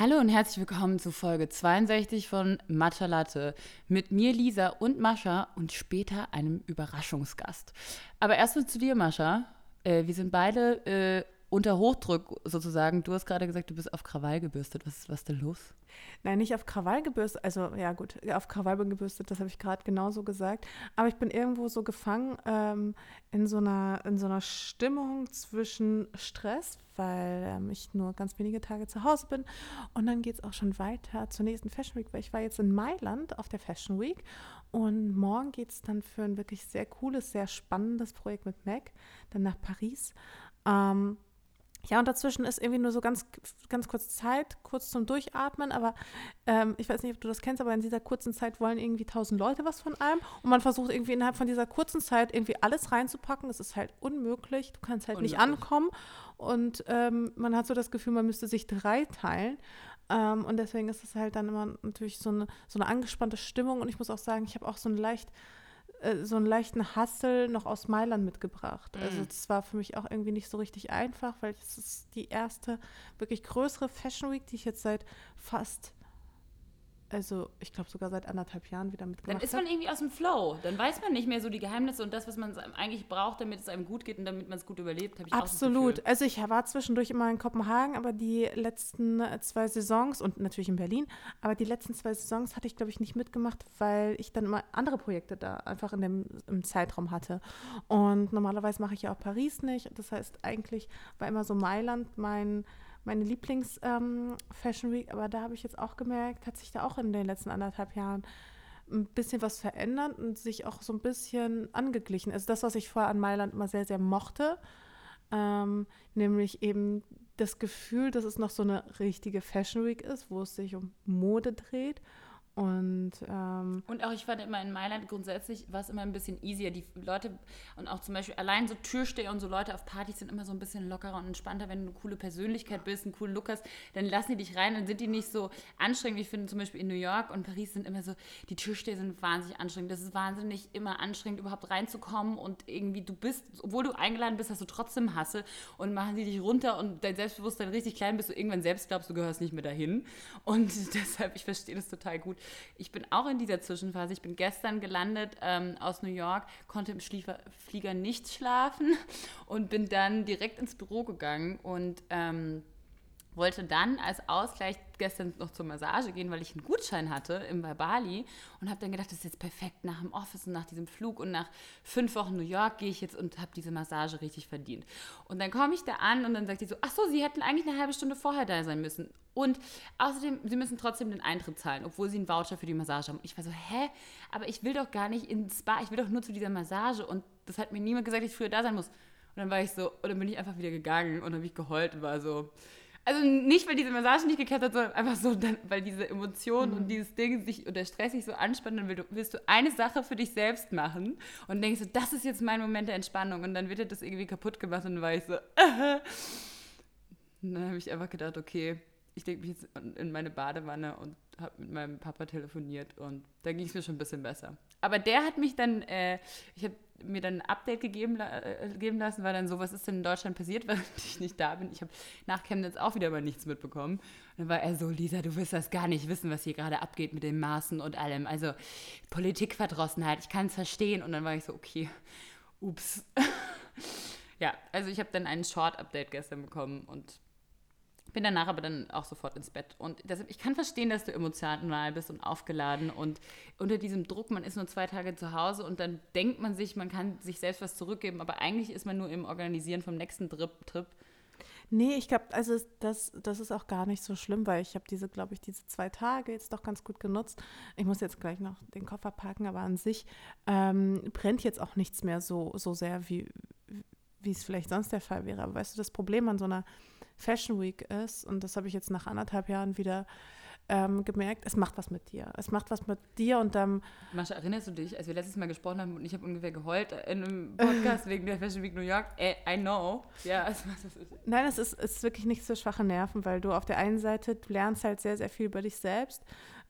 Hallo und herzlich willkommen zu Folge 62 von Matcha Latte mit mir Lisa und Mascha und später einem Überraschungsgast. Aber erstmal zu dir, Mascha. Äh, wir sind beide äh, unter Hochdruck sozusagen. Du hast gerade gesagt, du bist auf Krawall gebürstet. Was, was ist denn los? Nein, nicht auf Krawall gebürstet. Also, ja, gut, auf Krawall gebürstet, das habe ich gerade genauso gesagt. Aber ich bin irgendwo so gefangen ähm, in, so einer, in so einer Stimmung zwischen Stress, weil ähm, ich nur ganz wenige Tage zu Hause bin. Und dann geht es auch schon weiter zur nächsten Fashion Week, weil ich war jetzt in Mailand auf der Fashion Week. Und morgen geht es dann für ein wirklich sehr cooles, sehr spannendes Projekt mit Mac, dann nach Paris. Ähm, ja, und dazwischen ist irgendwie nur so ganz, ganz kurz Zeit, kurz zum Durchatmen. Aber ähm, ich weiß nicht, ob du das kennst, aber in dieser kurzen Zeit wollen irgendwie tausend Leute was von einem. Und man versucht irgendwie innerhalb von dieser kurzen Zeit irgendwie alles reinzupacken. Das ist halt unmöglich. Du kannst halt unmöglich. nicht ankommen. Und ähm, man hat so das Gefühl, man müsste sich drei teilen. Ähm, und deswegen ist es halt dann immer natürlich so eine, so eine angespannte Stimmung. Und ich muss auch sagen, ich habe auch so eine leicht äh, so einen leichten Hassel noch aus Mailand mitgebracht. Also mhm. Also das war für mich auch irgendwie nicht so richtig einfach, weil es ist die erste wirklich größere Fashion Week, die ich jetzt seit fast also ich glaube sogar seit anderthalb Jahren wieder mitgemacht Dann ist man irgendwie aus dem Flow. Dann weiß man nicht mehr so die Geheimnisse und das, was man eigentlich braucht, damit es einem gut geht und damit man es gut überlebt. Ich Absolut. also ich war zwischendurch immer in Kopenhagen, aber die letzten zwei Saisons und natürlich in Berlin, aber die letzten zwei Saisons hatte ich, glaube ich, nicht mitgemacht, weil ich dann immer andere Projekte da einfach in dem im Zeitraum hatte. Und normalerweise mache ich ja auch Paris nicht. Das heißt, eigentlich war immer so Mailand mein meine Lieblings-Fashion ähm, Week, aber da habe ich jetzt auch gemerkt, hat sich da auch in den letzten anderthalb Jahren ein bisschen was verändert und sich auch so ein bisschen angeglichen. Also das, was ich vorher an Mailand immer sehr, sehr mochte, ähm, nämlich eben das Gefühl, dass es noch so eine richtige Fashion Week ist, wo es sich um Mode dreht und, ähm, und auch ich fand immer in Mailand grundsätzlich war es immer ein bisschen easier. Die Leute und auch zum Beispiel allein so Türsteher und so Leute auf Partys sind immer so ein bisschen lockerer und entspannter. Wenn du eine coole Persönlichkeit bist, einen coolen Look hast, dann lassen die dich rein, dann sind die nicht so anstrengend. Ich finde zum Beispiel in New York und Paris sind immer so, die Türsteher sind wahnsinnig anstrengend. Das ist wahnsinnig immer anstrengend, überhaupt reinzukommen und irgendwie du bist, obwohl du eingeladen bist, hast du trotzdem Hasse und machen die dich runter und dein Selbstbewusstsein richtig klein bist du irgendwann selbst glaubst, du gehörst nicht mehr dahin. Und deshalb, ich verstehe das total gut. Ich bin auch in dieser Zwischenphase. Ich bin gestern gelandet ähm, aus New York, konnte im Schliefer Flieger nicht schlafen und bin dann direkt ins Büro gegangen und ähm, wollte dann als Ausgleich gestern noch zur Massage gehen, weil ich einen Gutschein hatte im Bali und habe dann gedacht, das ist jetzt perfekt nach dem Office und nach diesem Flug und nach fünf Wochen New York gehe ich jetzt und habe diese Massage richtig verdient. Und dann komme ich da an und dann sagt die so, ach so, Sie hätten eigentlich eine halbe Stunde vorher da sein müssen. Und außerdem, Sie müssen trotzdem den Eintritt zahlen, obwohl Sie einen Voucher für die Massage haben. Ich war so, hä? Aber ich will doch gar nicht ins Spa, ich will doch nur zu dieser Massage und das hat mir niemand gesagt, dass ich früher da sein muss. Und dann war ich so, und dann bin ich einfach wieder gegangen und habe ich geheult und war so, also nicht, weil diese Massage nicht geklappt hat, sondern einfach so, dann, weil diese Emotionen mhm. und dieses Ding sich und der Stress sich so anspannen, dann willst du, willst du eine Sache für dich selbst machen und denkst so, das ist jetzt mein Moment der Entspannung und dann wird dir das irgendwie kaputt gemacht und dann war ich so, und dann habe ich einfach gedacht, okay, ich denke mich jetzt in meine Badewanne und habe mit meinem Papa telefoniert und da ging es mir schon ein bisschen besser. Aber der hat mich dann, äh, ich habe mir dann ein Update gegeben, äh, geben lassen, weil dann so, was ist denn in Deutschland passiert, weil ich nicht da bin. Ich habe nach Chemnitz auch wieder mal nichts mitbekommen. Und dann war er so, Lisa, du wirst das gar nicht wissen, was hier gerade abgeht mit den Maßen und allem. Also Politikverdrossenheit, ich kann es verstehen. Und dann war ich so, okay, ups. ja, also ich habe dann ein Short-Update gestern bekommen und bin danach aber dann auch sofort ins Bett. Und deshalb, ich kann verstehen, dass du emotional bist und aufgeladen und unter diesem Druck, man ist nur zwei Tage zu Hause und dann denkt man sich, man kann sich selbst was zurückgeben, aber eigentlich ist man nur im Organisieren vom nächsten Trip. Trip. Nee, ich glaube, also das, das ist auch gar nicht so schlimm, weil ich habe diese, glaube ich, diese zwei Tage jetzt doch ganz gut genutzt. Ich muss jetzt gleich noch den Koffer packen, aber an sich ähm, brennt jetzt auch nichts mehr so, so sehr, wie, wie es vielleicht sonst der Fall wäre. Aber weißt du, das Problem an so einer Fashion Week ist, und das habe ich jetzt nach anderthalb Jahren wieder ähm, gemerkt, es macht was mit dir. Es macht was mit dir und dann. Mascha, erinnerst du dich, als wir letztes Mal gesprochen haben und ich habe ungefähr geheult in einem Podcast wegen der Fashion Week New York? I, I know. Ja, es macht das. Nein, es ist, es ist wirklich nicht so schwache Nerven, weil du auf der einen Seite du lernst halt sehr, sehr viel über dich selbst,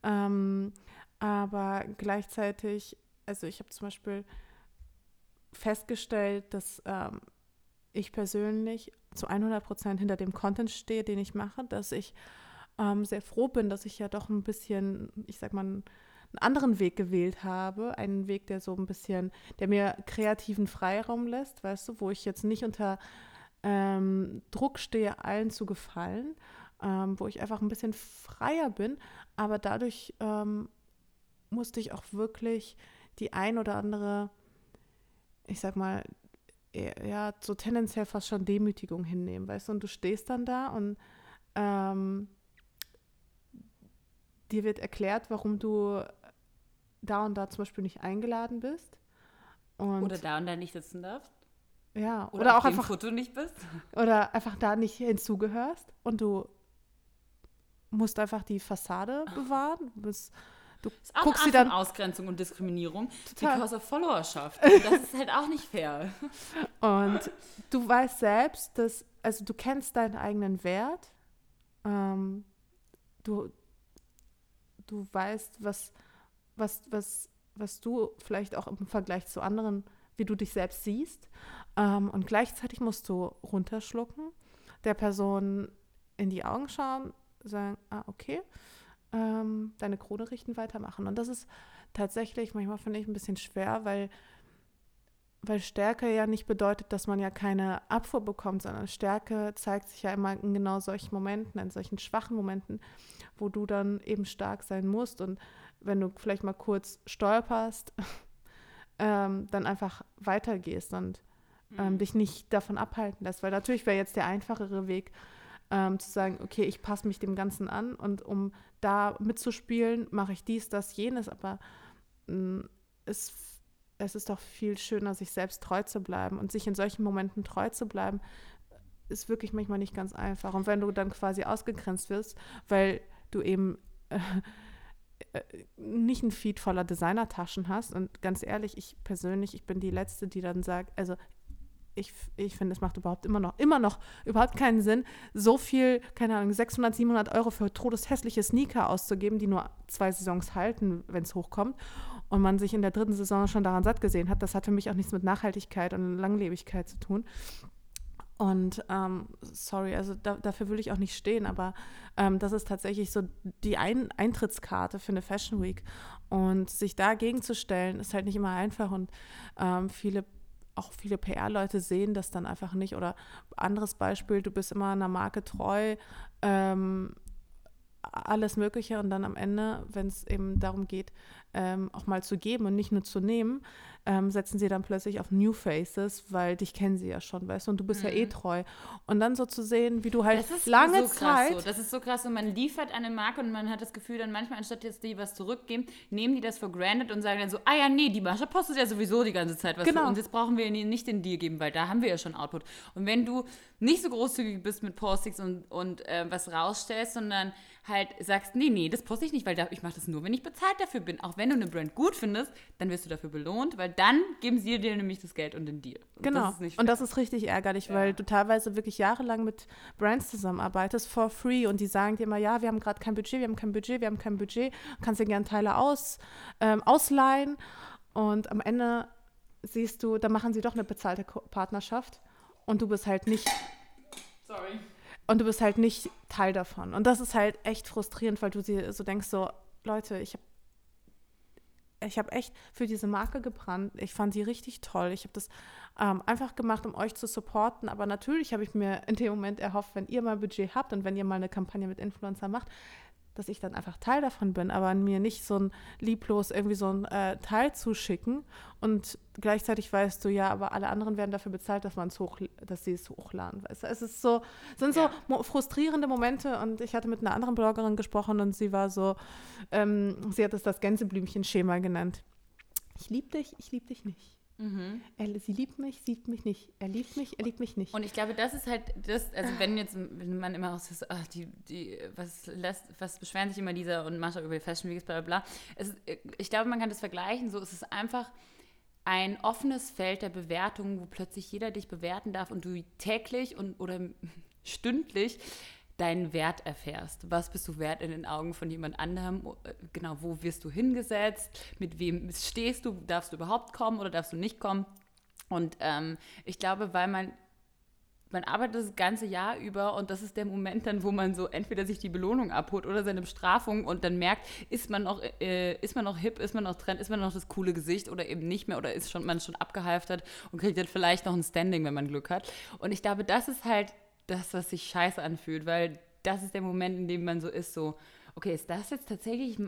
ähm, aber gleichzeitig, also ich habe zum Beispiel festgestellt, dass ähm, ich persönlich zu 100 Prozent hinter dem Content stehe, den ich mache, dass ich ähm, sehr froh bin, dass ich ja doch ein bisschen, ich sag mal, einen anderen Weg gewählt habe. Einen Weg, der so ein bisschen, der mir kreativen Freiraum lässt, weißt du, wo ich jetzt nicht unter ähm, Druck stehe, allen zu gefallen, ähm, wo ich einfach ein bisschen freier bin. Aber dadurch ähm, musste ich auch wirklich die ein oder andere, ich sag mal, ja, so tendenziell fast schon Demütigung hinnehmen, weißt du? Und du stehst dann da und ähm, dir wird erklärt, warum du da und da zum Beispiel nicht eingeladen bist. Oder da und da nicht sitzen darfst. Ja, oder, oder auch einfach Foto nicht bist. Oder einfach da nicht hinzugehörst und du musst einfach die Fassade bewahren. Du bist Du ist auch guckst sie dann Ausgrenzung und Diskriminierung total. because of Followerschaft. das ist halt auch nicht fair. Und du weißt selbst, dass also du kennst deinen eigenen Wert. Ähm, du du weißt, was was was was du vielleicht auch im Vergleich zu anderen, wie du dich selbst siehst. Ähm, und gleichzeitig musst du runterschlucken, der Person in die Augen schauen, sagen, ah okay ähm, deine Krone richten, weitermachen. Und das ist tatsächlich manchmal, finde ich, ein bisschen schwer, weil, weil Stärke ja nicht bedeutet, dass man ja keine Abfuhr bekommt, sondern Stärke zeigt sich ja immer in genau solchen Momenten, in solchen schwachen Momenten, wo du dann eben stark sein musst. Und wenn du vielleicht mal kurz stolperst, ähm, dann einfach weitergehst und ähm, mhm. dich nicht davon abhalten lässt. Weil natürlich wäre jetzt der einfachere Weg, ähm, zu sagen, okay, ich passe mich dem Ganzen an und um da mitzuspielen, mache ich dies, das, jenes, aber mh, mm, es, es ist doch viel schöner, sich selbst treu zu bleiben und sich in solchen Momenten treu zu bleiben, ist wirklich manchmal nicht ganz einfach. Und wenn du dann quasi ausgegrenzt wirst, weil du eben äh, nicht ein Feed voller Designertaschen hast. Und ganz ehrlich, ich persönlich, ich bin die Letzte, die dann sagt, also ich, ich finde, es macht überhaupt immer noch, immer noch überhaupt keinen Sinn, so viel, keine Ahnung, 600, 700 Euro für todeshässliche Sneaker auszugeben, die nur zwei Saisons halten, wenn es hochkommt. Und man sich in der dritten Saison schon daran satt gesehen hat. Das hat für mich auch nichts mit Nachhaltigkeit und Langlebigkeit zu tun. Und ähm, sorry, also da, dafür will ich auch nicht stehen, aber ähm, das ist tatsächlich so die Ein Eintrittskarte für eine Fashion Week. Und sich dagegen zu stellen, ist halt nicht immer einfach. Und ähm, viele auch viele PR-Leute sehen das dann einfach nicht. Oder anderes Beispiel, du bist immer einer Marke treu, ähm, alles Mögliche und dann am Ende, wenn es eben darum geht, ähm, auch mal zu geben und nicht nur zu nehmen, ähm, setzen sie dann plötzlich auf New Faces, weil dich kennen sie ja schon, weißt du, und du bist mhm. ja eh mhm. treu. Und dann so zu sehen, wie du halt lange so Zeit. So. Das ist so krass, und man liefert eine Marke und man hat das Gefühl, dann manchmal, anstatt jetzt die was zurückgeben, nehmen die das for granted und sagen dann so, ah ja, nee, die Mascha postet ja sowieso die ganze Zeit was genau. uns, jetzt brauchen wir ihnen nicht den Deal geben, weil da haben wir ja schon Output. Und wenn du nicht so großzügig bist mit Postings und, und äh, was rausstellst, sondern halt sagst, nee, nee, das poste ich nicht, weil ich mache das nur, wenn ich bezahlt dafür bin. Auch wenn du eine Brand gut findest, dann wirst du dafür belohnt, weil dann geben sie dir nämlich das Geld und den Deal. Und genau. Das und das ist richtig ärgerlich, ja. weil du teilweise wirklich jahrelang mit Brands zusammenarbeitest for free und die sagen dir immer, ja, wir haben gerade kein Budget, wir haben kein Budget, wir haben kein Budget, kannst dir gerne Teile aus, ähm, ausleihen und am Ende siehst du, da machen sie doch eine bezahlte Partnerschaft und du bist halt nicht. Sorry und du bist halt nicht Teil davon. Und das ist halt echt frustrierend, weil du dir so denkst, so, Leute, ich habe ich habe echt für diese Marke gebrannt. Ich fand sie richtig toll. Ich habe das ähm, einfach gemacht, um euch zu supporten. Aber natürlich habe ich mir in dem Moment erhofft, wenn ihr mal Budget habt und wenn ihr mal eine Kampagne mit Influencer macht, dass ich dann einfach Teil davon bin, aber mir nicht so ein lieblos irgendwie so ein äh, Teil zuschicken und gleichzeitig weißt du, ja, aber alle anderen werden dafür bezahlt, dass man es hoch, dass sie es hochladen. Weißt du? Es ist so, sind so ja. frustrierende Momente und ich hatte mit einer anderen Bloggerin gesprochen und sie war so, ähm, sie hat es das Gänseblümchen-Schema genannt. Ich liebe dich, ich liebe dich nicht. Mhm. Er, sie liebt mich, sieht mich nicht. Er liebt mich, er liebt mich nicht. Und ich glaube, das ist halt das, also wenn jetzt, wenn man immer aus ach, die, die, was lässt, was beschweren sich immer dieser und Mascha über die Fashion Weeks, bla bla bla. Es, ich glaube, man kann das vergleichen, so ist einfach ein offenes Feld der Bewertung, wo plötzlich jeder dich bewerten darf und du täglich und oder stündlich deinen Wert erfährst. Was bist du wert in den Augen von jemand anderem? Äh, genau, wo wirst du hingesetzt? Mit wem stehst du? Darfst du überhaupt kommen oder darfst du nicht kommen? Und ähm, ich glaube, weil man man arbeitet das ganze Jahr über und das ist der Moment dann, wo man so entweder sich die Belohnung abholt oder seine Bestrafung und dann merkt, ist man noch, äh, ist man noch hip, ist man noch trend, ist man noch das coole Gesicht oder eben nicht mehr oder ist schon, man schon abgehalftert und kriegt dann vielleicht noch ein Standing, wenn man Glück hat. Und ich glaube, das ist halt das, was sich scheiße anfühlt, weil das ist der Moment, in dem man so ist, so, okay, ist das jetzt tatsächlich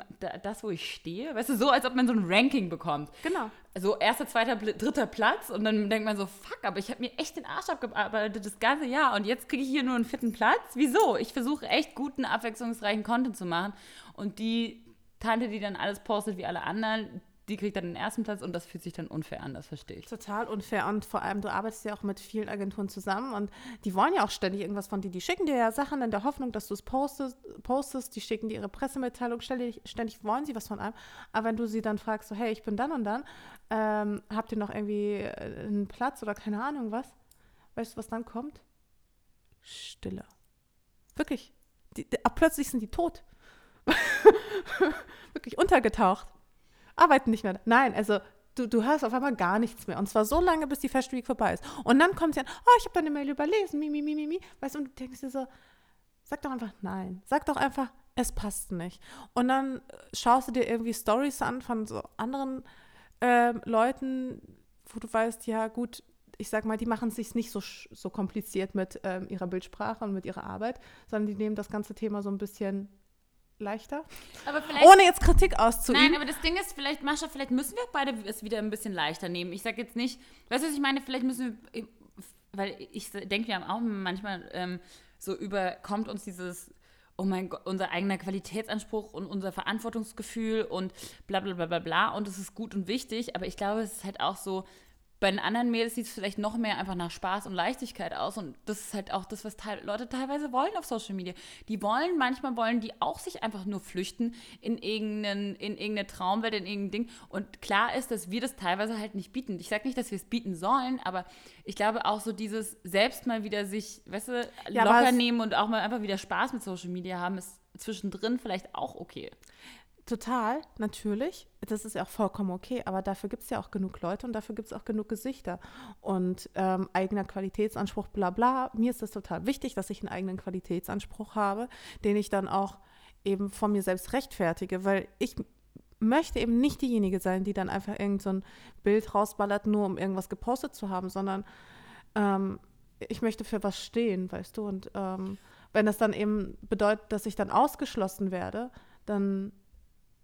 das, wo ich stehe? Weißt du, so als ob man so ein Ranking bekommt. Genau. So erster, zweiter, dritter Platz und dann denkt man so, fuck, aber ich habe mir echt den Arsch abgearbeitet das ganze Jahr und jetzt kriege ich hier nur einen vierten Platz? Wieso? Ich versuche echt guten, abwechslungsreichen Content zu machen und die Tante, die dann alles postet wie alle anderen, die kriegt dann den ersten Platz und das fühlt sich dann unfair an, das verstehe ich. Total unfair und vor allem, du arbeitest ja auch mit vielen Agenturen zusammen und die wollen ja auch ständig irgendwas von dir. Die schicken dir ja Sachen in der Hoffnung, dass du es postest, postest, die schicken dir ihre Pressemitteilung, ständig, ständig wollen sie was von einem. Aber wenn du sie dann fragst, so, hey, ich bin dann und dann, ähm, habt ihr noch irgendwie äh, einen Platz oder keine Ahnung was? Weißt du, was dann kommt? Stille. Wirklich. Die, die, plötzlich sind die tot. Wirklich untergetaucht arbeiten nicht mehr. Nein, also du, du hörst auf einmal gar nichts mehr. Und zwar so lange, bis die Fashion Week vorbei ist. Und dann kommt sie an, oh, ich habe deine Mail überlesen, mi, mi, mi, mi, mi. Weißt du, und du denkst dir so, sag doch einfach nein. Sag doch einfach, es passt nicht. Und dann äh, schaust du dir irgendwie Stories an von so anderen äh, Leuten, wo du weißt, ja gut, ich sag mal, die machen es sich nicht so, so kompliziert mit ähm, ihrer Bildsprache und mit ihrer Arbeit, sondern die nehmen das ganze Thema so ein bisschen leichter. Ohne jetzt Kritik auszuüben. Nein, aber das Ding ist, vielleicht, Mascha, vielleicht müssen wir beide es wieder ein bisschen leichter nehmen. Ich sage jetzt nicht, weißt du, was ich meine? Vielleicht müssen wir, weil ich denke, wir haben auch manchmal ähm, so überkommt uns dieses, oh mein Gott, unser eigener Qualitätsanspruch und unser Verantwortungsgefühl und bla bla bla bla bla. Und es ist gut und wichtig, aber ich glaube, es ist halt auch so, bei den anderen Mädels sieht es vielleicht noch mehr einfach nach Spaß und Leichtigkeit aus. Und das ist halt auch das, was te Leute teilweise wollen auf Social Media. Die wollen, manchmal wollen die auch sich einfach nur flüchten in, irgendeinen, in irgendeine Traumwelt, in irgendein Ding. Und klar ist, dass wir das teilweise halt nicht bieten. Ich sage nicht, dass wir es bieten sollen, aber ich glaube auch so dieses selbst mal wieder sich, weißt du, ja, locker nehmen und auch mal einfach wieder Spaß mit Social Media haben, ist zwischendrin vielleicht auch okay. Total, natürlich. Das ist ja auch vollkommen okay. Aber dafür gibt es ja auch genug Leute und dafür gibt es auch genug Gesichter. Und ähm, eigener Qualitätsanspruch, bla bla. Mir ist das total wichtig, dass ich einen eigenen Qualitätsanspruch habe, den ich dann auch eben von mir selbst rechtfertige, weil ich möchte eben nicht diejenige sein, die dann einfach irgend so ein Bild rausballert, nur um irgendwas gepostet zu haben, sondern ähm, ich möchte für was stehen, weißt du. Und ähm, wenn das dann eben bedeutet, dass ich dann ausgeschlossen werde, dann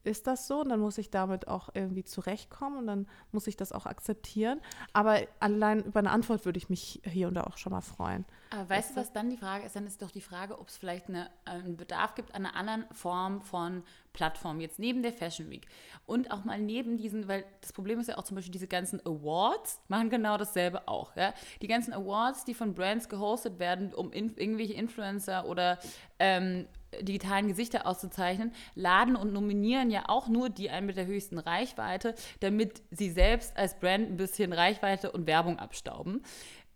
ist das so und dann muss ich damit auch irgendwie zurechtkommen und dann muss ich das auch akzeptieren. Aber allein über eine Antwort würde ich mich hier und da auch schon mal freuen. Aber weißt du, was dann die Frage ist? Dann ist doch die Frage, ob es vielleicht eine, einen Bedarf gibt an einer anderen Form von Plattform, jetzt neben der Fashion Week und auch mal neben diesen, weil das Problem ist ja auch zum Beispiel diese ganzen Awards machen genau dasselbe auch. Ja? Die ganzen Awards, die von Brands gehostet werden, um in, irgendwelche Influencer oder ähm, digitalen Gesichter auszuzeichnen, laden und nominieren ja auch nur die einen mit der höchsten Reichweite, damit sie selbst als Brand ein bisschen Reichweite und Werbung abstauben.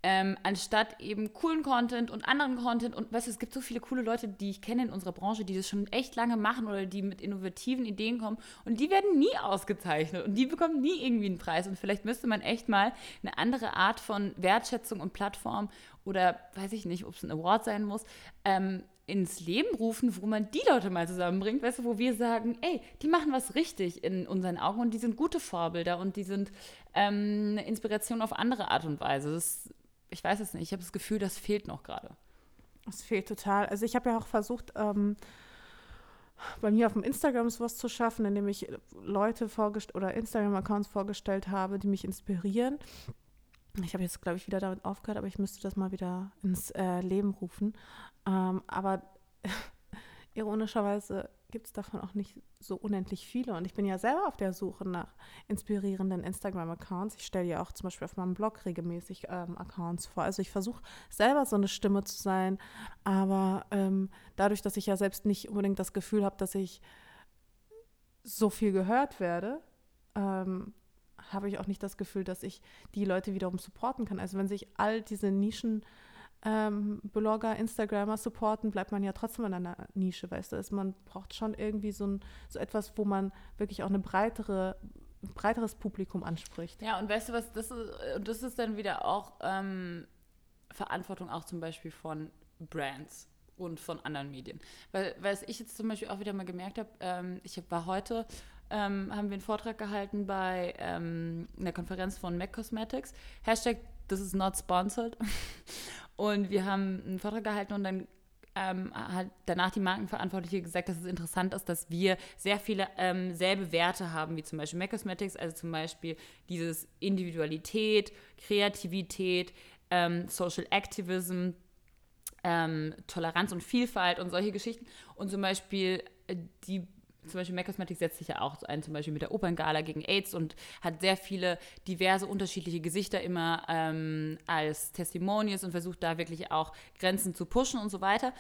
Ähm, anstatt eben coolen Content und anderen Content. Und weißt du, es gibt so viele coole Leute, die ich kenne in unserer Branche, die das schon echt lange machen oder die mit innovativen Ideen kommen. Und die werden nie ausgezeichnet und die bekommen nie irgendwie einen Preis. Und vielleicht müsste man echt mal eine andere Art von Wertschätzung und Plattform oder weiß ich nicht, ob es ein Award sein muss, ähm, ins Leben rufen, wo man die Leute mal zusammenbringt, weißt du, wo wir sagen, ey, die machen was richtig in unseren Augen und die sind gute Vorbilder und die sind ähm, Inspiration auf andere Art und Weise. Das, ich weiß es nicht, ich habe das Gefühl, das fehlt noch gerade. Es fehlt total. Also ich habe ja auch versucht, ähm, bei mir auf dem Instagram sowas zu schaffen, indem ich Leute vorgestellt oder Instagram-Accounts vorgestellt habe, die mich inspirieren. Ich habe jetzt, glaube ich, wieder damit aufgehört, aber ich müsste das mal wieder ins äh, Leben rufen. Ähm, aber ironischerweise gibt es davon auch nicht so unendlich viele. Und ich bin ja selber auf der Suche nach inspirierenden Instagram-Accounts. Ich stelle ja auch zum Beispiel auf meinem Blog regelmäßig ähm, Accounts vor. Also ich versuche selber so eine Stimme zu sein. Aber ähm, dadurch, dass ich ja selbst nicht unbedingt das Gefühl habe, dass ich so viel gehört werde, ähm, habe ich auch nicht das Gefühl, dass ich die Leute wiederum supporten kann. Also wenn sich all diese Nischen ähm, Blogger, Instagrammer supporten, bleibt man ja trotzdem in einer Nische, weißt du. Also man braucht schon irgendwie so, ein, so etwas, wo man wirklich auch eine breitere ein breiteres Publikum anspricht. Ja, und weißt du was, das ist, das ist dann wieder auch ähm, Verantwortung auch zum Beispiel von Brands und von anderen Medien. Weil, was ich jetzt zum Beispiel auch wieder mal gemerkt habe, ähm, ich war heute, ähm, haben wir einen Vortrag gehalten bei ähm, einer Konferenz von MAC Cosmetics. Hashtag this is not sponsored. Und wir haben einen Vortrag gehalten und dann ähm, hat danach die Markenverantwortliche gesagt, dass es interessant ist, dass wir sehr viele ähm, selbe Werte haben, wie zum Beispiel MAC Cosmetics, also zum Beispiel dieses Individualität, Kreativität, ähm, Social Activism, ähm, Toleranz und Vielfalt und solche Geschichten. Und zum Beispiel äh, die zum Beispiel Mac Cosmetics setzt sich ja auch ein, zum Beispiel mit der Operngala gegen AIDS und hat sehr viele diverse unterschiedliche Gesichter immer ähm, als Testimonials und versucht da wirklich auch Grenzen zu pushen und so weiter.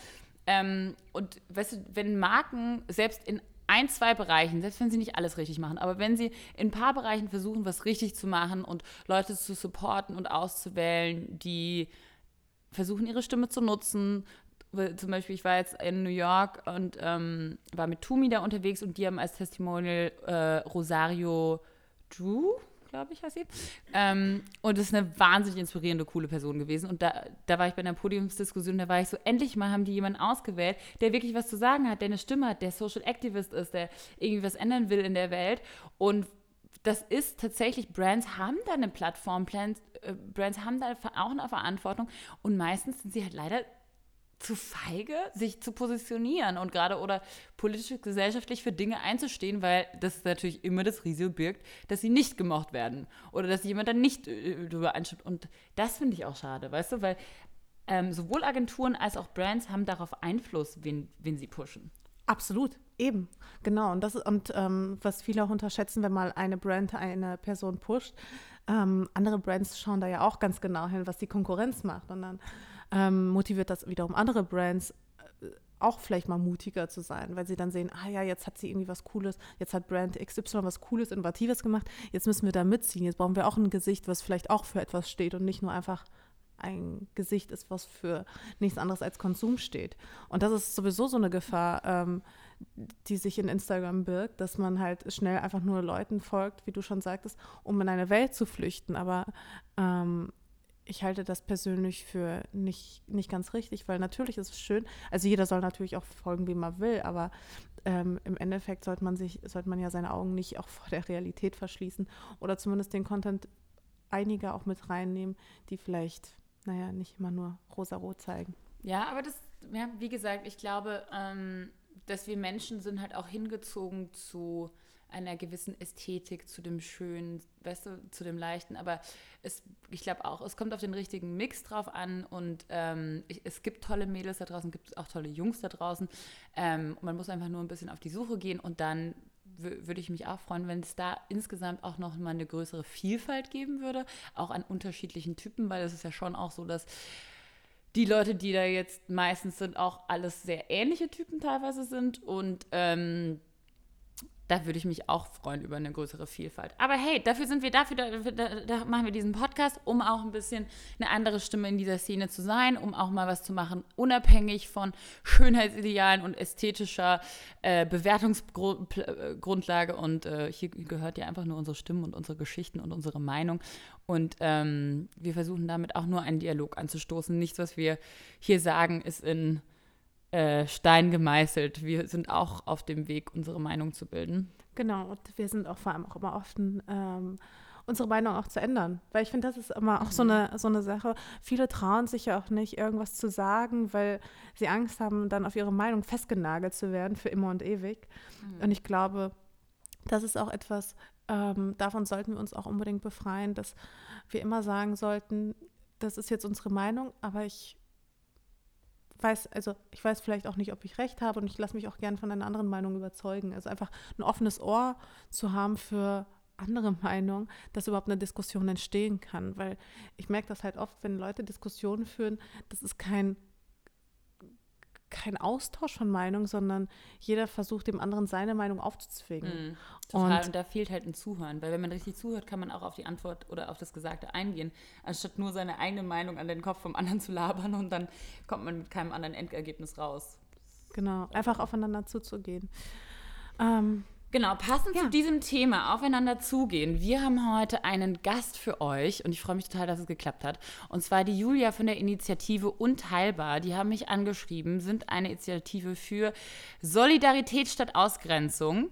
Ähm, und weißt du, wenn Marken selbst in ein, zwei Bereichen, selbst wenn sie nicht alles richtig machen, aber wenn sie in ein paar Bereichen versuchen, was richtig zu machen und Leute zu supporten und auszuwählen, die versuchen, ihre Stimme zu nutzen. Zum Beispiel, ich war jetzt in New York und ähm, war mit Tumi da unterwegs und die haben als Testimonial äh, Rosario Drew, glaube ich, heißt sie. Ähm, und das ist eine wahnsinnig inspirierende, coole Person gewesen. Und da, da war ich bei einer Podiumsdiskussion, da war ich so, endlich mal haben die jemanden ausgewählt, der wirklich was zu sagen hat, der eine Stimme hat, der Social Activist ist, der irgendwie was ändern will in der Welt. Und das ist tatsächlich, Brands haben da eine Plattform, Brands, äh, Brands haben da auch eine Verantwortung und meistens sind sie halt leider zu feige, sich zu positionieren und gerade oder politisch, gesellschaftlich für Dinge einzustehen, weil das natürlich immer das Risiko birgt, dass sie nicht gemocht werden oder dass jemand dann nicht äh, darüber einstimmt. Und das finde ich auch schade, weißt du, weil ähm, sowohl Agenturen als auch Brands haben darauf Einfluss, wen, wen sie pushen. Absolut, eben, genau. Und das und ähm, was viele auch unterschätzen, wenn mal eine Brand eine Person pusht, ähm, andere Brands schauen da ja auch ganz genau hin, was die Konkurrenz macht. Und dann ähm, motiviert das wiederum andere Brands äh, auch vielleicht mal mutiger zu sein, weil sie dann sehen, ah ja, jetzt hat sie irgendwie was Cooles, jetzt hat Brand XY was Cooles, Innovatives gemacht, jetzt müssen wir da mitziehen, jetzt brauchen wir auch ein Gesicht, was vielleicht auch für etwas steht und nicht nur einfach ein Gesicht ist, was für nichts anderes als Konsum steht. Und das ist sowieso so eine Gefahr, ähm, die sich in Instagram birgt, dass man halt schnell einfach nur Leuten folgt, wie du schon sagtest, um in eine Welt zu flüchten. Aber ähm, ich halte das persönlich für nicht, nicht ganz richtig, weil natürlich ist es schön, also jeder soll natürlich auch folgen, wie man will, aber ähm, im Endeffekt sollte man sich, sollte man ja seine Augen nicht auch vor der Realität verschließen oder zumindest den Content einiger auch mit reinnehmen, die vielleicht naja, nicht immer nur rosa-rot zeigen. Ja, aber das, ja, wie gesagt, ich glaube, ähm, dass wir Menschen sind halt auch hingezogen zu einer gewissen Ästhetik, zu dem Schönen, weißt du, zu dem Leichten. Aber es, ich glaube auch, es kommt auf den richtigen Mix drauf an und ähm, ich, es gibt tolle Mädels da draußen, gibt es auch tolle Jungs da draußen. Ähm, man muss einfach nur ein bisschen auf die Suche gehen und dann würde ich mich auch freuen, wenn es da insgesamt auch noch mal eine größere Vielfalt geben würde, auch an unterschiedlichen Typen, weil es ist ja schon auch so, dass die Leute, die da jetzt meistens sind, auch alles sehr ähnliche Typen teilweise sind und ähm, da würde ich mich auch freuen über eine größere Vielfalt. Aber hey, dafür sind wir dafür, da, da, da, machen wir diesen Podcast, um auch ein bisschen eine andere Stimme in dieser Szene zu sein, um auch mal was zu machen, unabhängig von Schönheitsidealen und ästhetischer äh, Bewertungsgrundlage. Und äh, hier gehört ja einfach nur unsere Stimmen und unsere Geschichten und unsere Meinung. Und ähm, wir versuchen damit auch nur einen Dialog anzustoßen. Nichts, was wir hier sagen, ist in äh, Stein gemeißelt. Wir sind auch auf dem Weg, unsere Meinung zu bilden. Genau, und wir sind auch vor allem auch immer offen, ähm, unsere Meinung auch zu ändern. Weil ich finde, das ist immer auch mhm. so, eine, so eine Sache. Viele trauen sich ja auch nicht, irgendwas zu sagen, weil sie Angst haben, dann auf ihre Meinung festgenagelt zu werden für immer und ewig. Mhm. Und ich glaube, das ist auch etwas, ähm, davon sollten wir uns auch unbedingt befreien, dass wir immer sagen sollten, das ist jetzt unsere Meinung, aber ich weiß, also ich weiß vielleicht auch nicht, ob ich recht habe und ich lasse mich auch gern von einer anderen Meinung überzeugen. Also einfach ein offenes Ohr zu haben für andere Meinungen, dass überhaupt eine Diskussion entstehen kann. Weil ich merke das halt oft, wenn Leute Diskussionen führen, das ist kein kein Austausch von Meinung, sondern jeder versucht dem anderen seine Meinung aufzuzwingen. Mm, total. Und, und, da fehlt halt ein Zuhören, weil wenn man richtig zuhört, kann man auch auf die Antwort oder auf das Gesagte eingehen, anstatt nur seine eigene Meinung an den Kopf vom anderen zu labern und dann kommt man mit keinem anderen Endergebnis raus. Genau, einfach aufeinander zuzugehen. Ähm, Genau, passend ja. zu diesem Thema, aufeinander zugehen. Wir haben heute einen Gast für euch und ich freue mich total, dass es geklappt hat. Und zwar die Julia von der Initiative Unteilbar. Die haben mich angeschrieben, sind eine Initiative für Solidarität statt Ausgrenzung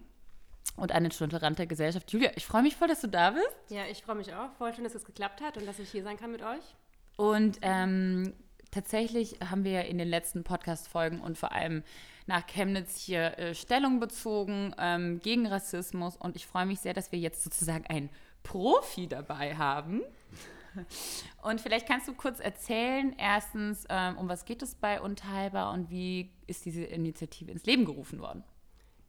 und eine tolerante Gesellschaft. Julia, ich freue mich voll, dass du da bist. Ja, ich freue mich auch. Voll schön, dass es geklappt hat und dass ich hier sein kann mit euch. Und ähm, tatsächlich haben wir ja in den letzten Podcast-Folgen und vor allem nach Chemnitz hier äh, Stellung bezogen ähm, gegen Rassismus. Und ich freue mich sehr, dass wir jetzt sozusagen einen Profi dabei haben. Und vielleicht kannst du kurz erzählen, erstens, ähm, um was geht es bei Unteilbar und wie ist diese Initiative ins Leben gerufen worden?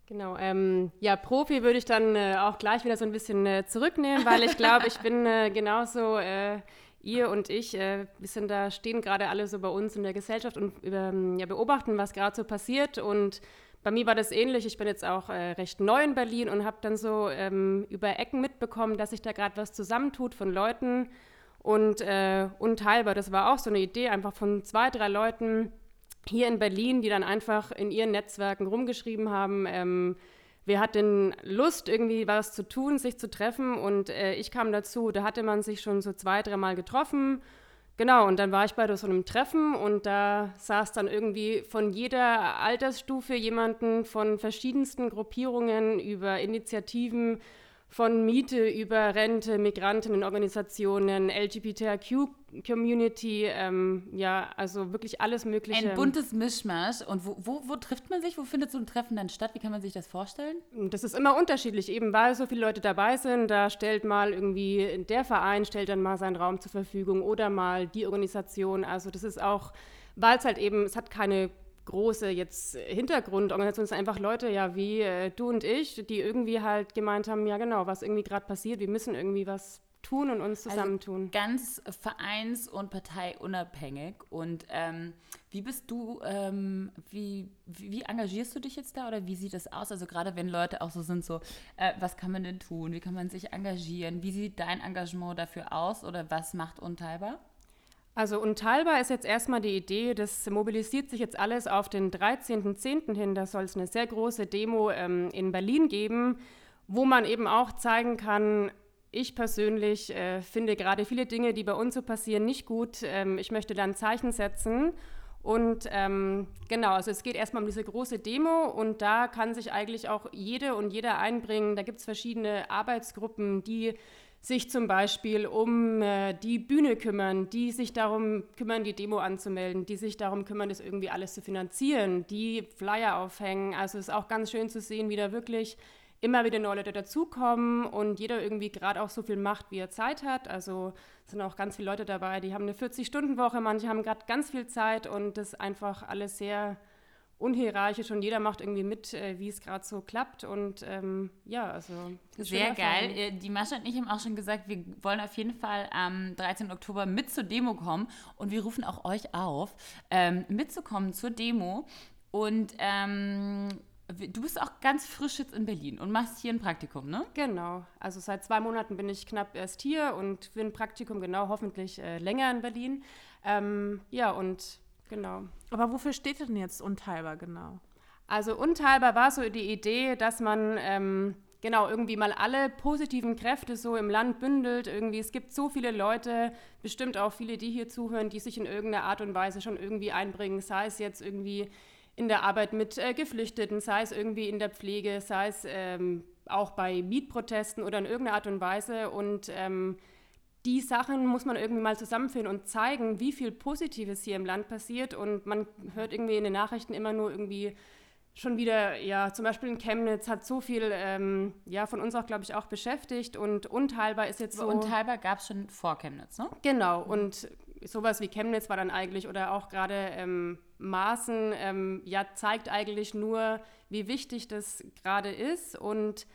Genau, ähm, ja, Profi würde ich dann äh, auch gleich wieder so ein bisschen äh, zurücknehmen, weil ich glaube, ich bin äh, genauso äh, ihr und ich, äh, wir sind da, stehen gerade alle so bei uns in der Gesellschaft und ähm, ja, beobachten, was gerade so passiert. Und bei mir war das ähnlich. Ich bin jetzt auch äh, recht neu in Berlin und habe dann so ähm, über Ecken mitbekommen, dass sich da gerade was zusammentut von Leuten. Und äh, unteilbar, das war auch so eine Idee, einfach von zwei, drei Leuten hier in Berlin, die dann einfach in ihren Netzwerken rumgeschrieben haben, ähm, wer hat denn Lust, irgendwie was zu tun, sich zu treffen? Und äh, ich kam dazu, da hatte man sich schon so zwei, dreimal getroffen. Genau, und dann war ich bei so einem Treffen und da saß dann irgendwie von jeder Altersstufe jemanden von verschiedensten Gruppierungen über Initiativen von Miete über Rente, Migrantenorganisationen, LGBTQ-Community, ähm, ja, also wirklich alles Mögliche. Ein buntes Mischmasch. Und wo, wo, wo, trifft man sich? Wo findet so ein Treffen dann statt? Wie kann man sich das vorstellen? Das ist immer unterschiedlich, eben weil so viele Leute dabei sind. Da stellt mal irgendwie der Verein, stellt dann mal seinen Raum zur Verfügung oder mal die Organisation. Also das ist auch, weil es halt eben, es hat keine große jetzt Hintergrundorganisation, es sind einfach Leute, ja, wie äh, du und ich, die irgendwie halt gemeint haben, ja genau, was irgendwie gerade passiert, wir müssen irgendwie was tun und uns also zusammentun. Also ganz vereins- und parteiunabhängig. Und ähm, wie bist du, ähm, wie, wie, wie, engagierst du dich jetzt da oder wie sieht das aus? Also gerade wenn Leute auch so sind, so, äh, was kann man denn tun? Wie kann man sich engagieren? Wie sieht dein Engagement dafür aus oder was macht Unteilbar? Also unteilbar ist jetzt erstmal die Idee, das mobilisiert sich jetzt alles auf den 13.10. hin. Da soll es eine sehr große Demo ähm, in Berlin geben, wo man eben auch zeigen kann, ich persönlich äh, finde gerade viele Dinge, die bei uns so passieren, nicht gut. Ähm, ich möchte da ein Zeichen setzen. Und ähm, genau, also es geht erstmal um diese große Demo und da kann sich eigentlich auch jede und jeder einbringen. Da gibt es verschiedene Arbeitsgruppen, die sich zum Beispiel um äh, die Bühne kümmern, die sich darum kümmern, die Demo anzumelden, die sich darum kümmern, das irgendwie alles zu finanzieren, die Flyer aufhängen. Also es ist auch ganz schön zu sehen, wie da wirklich immer wieder neue Leute dazukommen und jeder irgendwie gerade auch so viel macht, wie er Zeit hat. Also sind auch ganz viele Leute dabei, die haben eine 40-Stunden-Woche, manche haben gerade ganz viel Zeit und das einfach alles sehr unhierarchisch und jeder macht irgendwie mit, äh, wie es gerade so klappt. Und ähm, ja, also. Sehr geil. Äh, die Mascha und ich haben auch schon gesagt, wir wollen auf jeden Fall am 13. Oktober mit zur Demo kommen und wir rufen auch euch auf, ähm, mitzukommen zur Demo. Und ähm, du bist auch ganz frisch jetzt in Berlin und machst hier ein Praktikum, ne? Genau. Also seit zwei Monaten bin ich knapp erst hier und für ein Praktikum genau hoffentlich äh, länger in Berlin. Ähm, ja, und Genau. Aber wofür steht denn jetzt unteilbar genau? Also unteilbar war so die Idee, dass man ähm, genau irgendwie mal alle positiven Kräfte so im Land bündelt. Irgendwie es gibt so viele Leute, bestimmt auch viele, die hier zuhören, die sich in irgendeiner Art und Weise schon irgendwie einbringen, sei es jetzt irgendwie in der Arbeit mit äh, Geflüchteten, sei es irgendwie in der Pflege, sei es ähm, auch bei Mietprotesten oder in irgendeiner Art und Weise und ähm, die Sachen muss man irgendwie mal zusammenführen und zeigen, wie viel Positives hier im Land passiert. Und man hört irgendwie in den Nachrichten immer nur irgendwie schon wieder, ja, zum Beispiel in Chemnitz hat so viel, ähm, ja, von uns auch, glaube ich, auch beschäftigt. Und Unteilbar ist jetzt so. Unteilbar gab es schon vor Chemnitz, ne? Genau. Und sowas wie Chemnitz war dann eigentlich, oder auch gerade ähm, Maßen, ähm, ja, zeigt eigentlich nur, wie wichtig das gerade ist. Und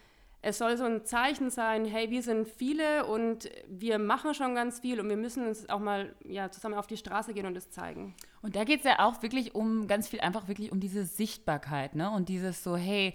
es soll so ein Zeichen sein, hey, wir sind viele und wir machen schon ganz viel und wir müssen uns auch mal ja, zusammen auf die Straße gehen und es zeigen. Und da geht es ja auch wirklich um ganz viel, einfach wirklich um diese Sichtbarkeit, ne? Und dieses so, hey,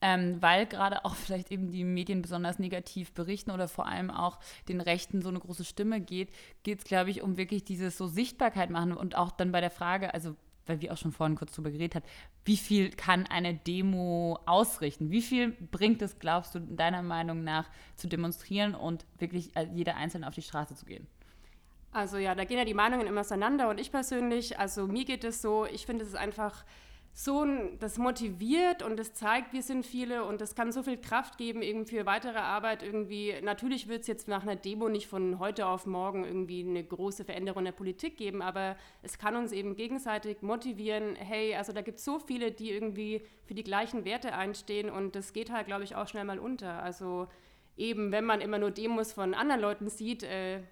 ähm, weil gerade auch vielleicht eben die Medien besonders negativ berichten oder vor allem auch den Rechten so eine große Stimme geht, geht es, glaube ich, um wirklich dieses so Sichtbarkeit machen und auch dann bei der Frage, also weil wir auch schon vorhin kurz drüber geredet haben, wie viel kann eine Demo ausrichten? Wie viel bringt es, glaubst du, deiner Meinung nach, zu demonstrieren und wirklich äh, jeder Einzelne auf die Straße zu gehen? Also ja, da gehen ja die Meinungen immer auseinander und ich persönlich, also mir geht es so, ich finde es ist einfach so, das motiviert und das zeigt, wir sind viele und das kann so viel Kraft geben eben für weitere Arbeit irgendwie. Natürlich wird es jetzt nach einer Demo nicht von heute auf morgen irgendwie eine große Veränderung der Politik geben, aber es kann uns eben gegenseitig motivieren, hey, also da gibt es so viele, die irgendwie für die gleichen Werte einstehen und das geht halt, glaube ich, auch schnell mal unter. Also eben, wenn man immer nur Demos von anderen Leuten sieht, äh,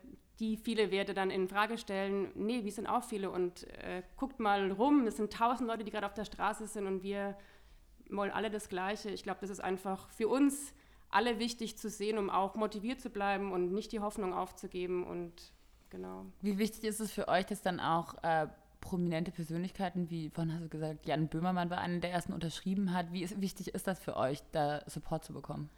die viele Werte dann in Frage stellen, nee, wir sind auch viele und äh, guckt mal rum, es sind tausend Leute, die gerade auf der Straße sind und wir wollen alle das Gleiche. Ich glaube, das ist einfach für uns alle wichtig zu sehen, um auch motiviert zu bleiben und nicht die Hoffnung aufzugeben und genau. Wie wichtig ist es für euch, dass dann auch äh, prominente Persönlichkeiten, wie vorhin hast du gesagt, Jan Böhmermann war einer der ersten unterschrieben hat. Wie ist, wichtig ist das für euch, da Support zu bekommen?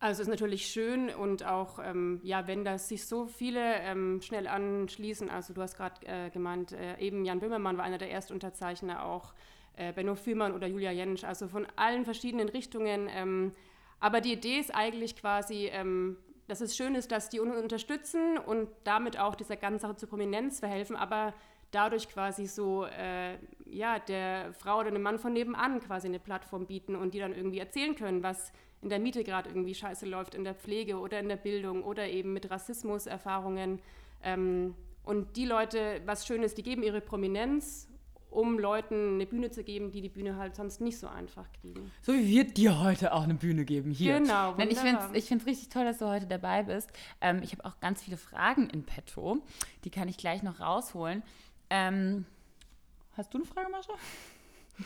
Also es ist natürlich schön und auch, ähm, ja, wenn da sich so viele ähm, schnell anschließen, also du hast gerade äh, gemeint, äh, eben Jan Böhmermann war einer der Erstunterzeichner, auch äh, Benno Führmann oder Julia Jentsch, also von allen verschiedenen Richtungen. Ähm, aber die Idee ist eigentlich quasi, ähm, dass es schön ist, dass die uns unterstützen und damit auch dieser ganzen Sache zur Prominenz verhelfen, aber dadurch quasi so, äh, ja, der Frau oder dem Mann von nebenan quasi eine Plattform bieten und die dann irgendwie erzählen können, was in der Miete gerade irgendwie scheiße läuft, in der Pflege oder in der Bildung oder eben mit Rassismuserfahrungen. Ähm, und die Leute, was schön ist, die geben ihre Prominenz, um Leuten eine Bühne zu geben, die die Bühne halt sonst nicht so einfach kriegen. So wie wir dir heute auch eine Bühne geben hier. Genau. Nein, ich finde es ich richtig toll, dass du heute dabei bist. Ähm, ich habe auch ganz viele Fragen in petto. Die kann ich gleich noch rausholen. Ähm, hast du eine Frage, Mascha?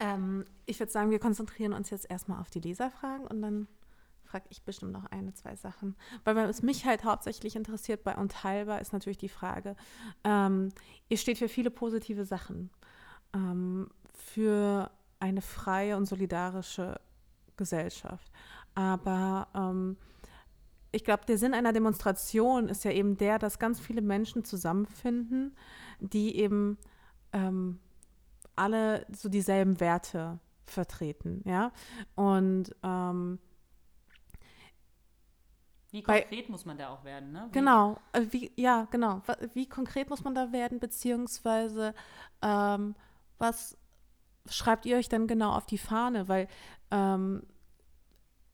Ähm, ich würde sagen, wir konzentrieren uns jetzt erstmal auf die Leserfragen und dann frage ich bestimmt noch eine, zwei Sachen. Weil was mich halt hauptsächlich interessiert bei Unteilbar ist natürlich die Frage, ähm, ihr steht für viele positive Sachen, ähm, für eine freie und solidarische Gesellschaft. Aber ähm, ich glaube, der Sinn einer Demonstration ist ja eben der, dass ganz viele Menschen zusammenfinden, die eben ähm, alle so dieselben Werte vertreten, ja. Und ähm, wie konkret bei, muss man da auch werden, ne? Wie, genau, äh, wie, ja, genau. Wie konkret muss man da werden, beziehungsweise ähm, was schreibt ihr euch denn genau auf die Fahne? Weil ähm,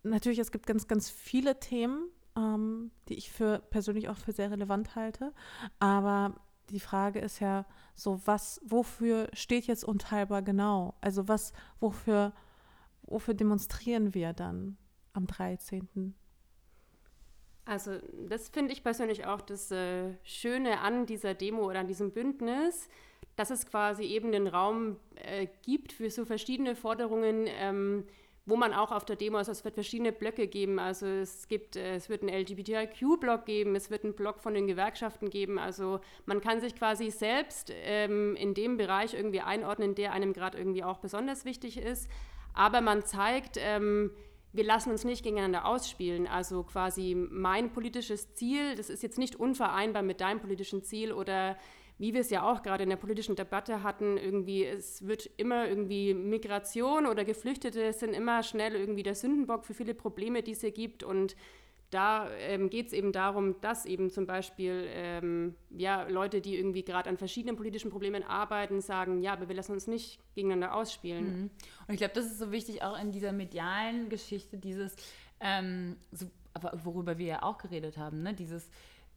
natürlich, es gibt ganz, ganz viele Themen, ähm, die ich für persönlich auch für sehr relevant halte, aber die Frage ist ja so, was, wofür steht jetzt unteilbar genau? Also was, wofür, wofür demonstrieren wir dann am 13.? Also das finde ich persönlich auch das äh, Schöne an dieser Demo oder an diesem Bündnis, dass es quasi eben den Raum äh, gibt für so verschiedene Forderungen, ähm, wo man auch auf der Demo, also es wird verschiedene Blöcke geben, also es gibt, äh, es wird einen LGBTIQ-Block geben, es wird einen Block von den Gewerkschaften geben, also man kann sich quasi selbst ähm, in dem Bereich irgendwie einordnen, der einem gerade irgendwie auch besonders wichtig ist, aber man zeigt, ähm, wir lassen uns nicht gegeneinander ausspielen. Also quasi mein politisches Ziel, das ist jetzt nicht unvereinbar mit deinem politischen Ziel oder wie wir es ja auch gerade in der politischen Debatte hatten, irgendwie, es wird immer irgendwie Migration oder Geflüchtete sind immer schnell irgendwie der Sündenbock für viele Probleme, die es hier gibt. Und da ähm, geht es eben darum, dass eben zum Beispiel ähm, ja, Leute, die irgendwie gerade an verschiedenen politischen Problemen arbeiten, sagen, ja, aber wir lassen uns nicht gegeneinander ausspielen. Mhm. Und ich glaube, das ist so wichtig auch in dieser medialen Geschichte, dieses, ähm, so, worüber wir ja auch geredet haben, ne? dieses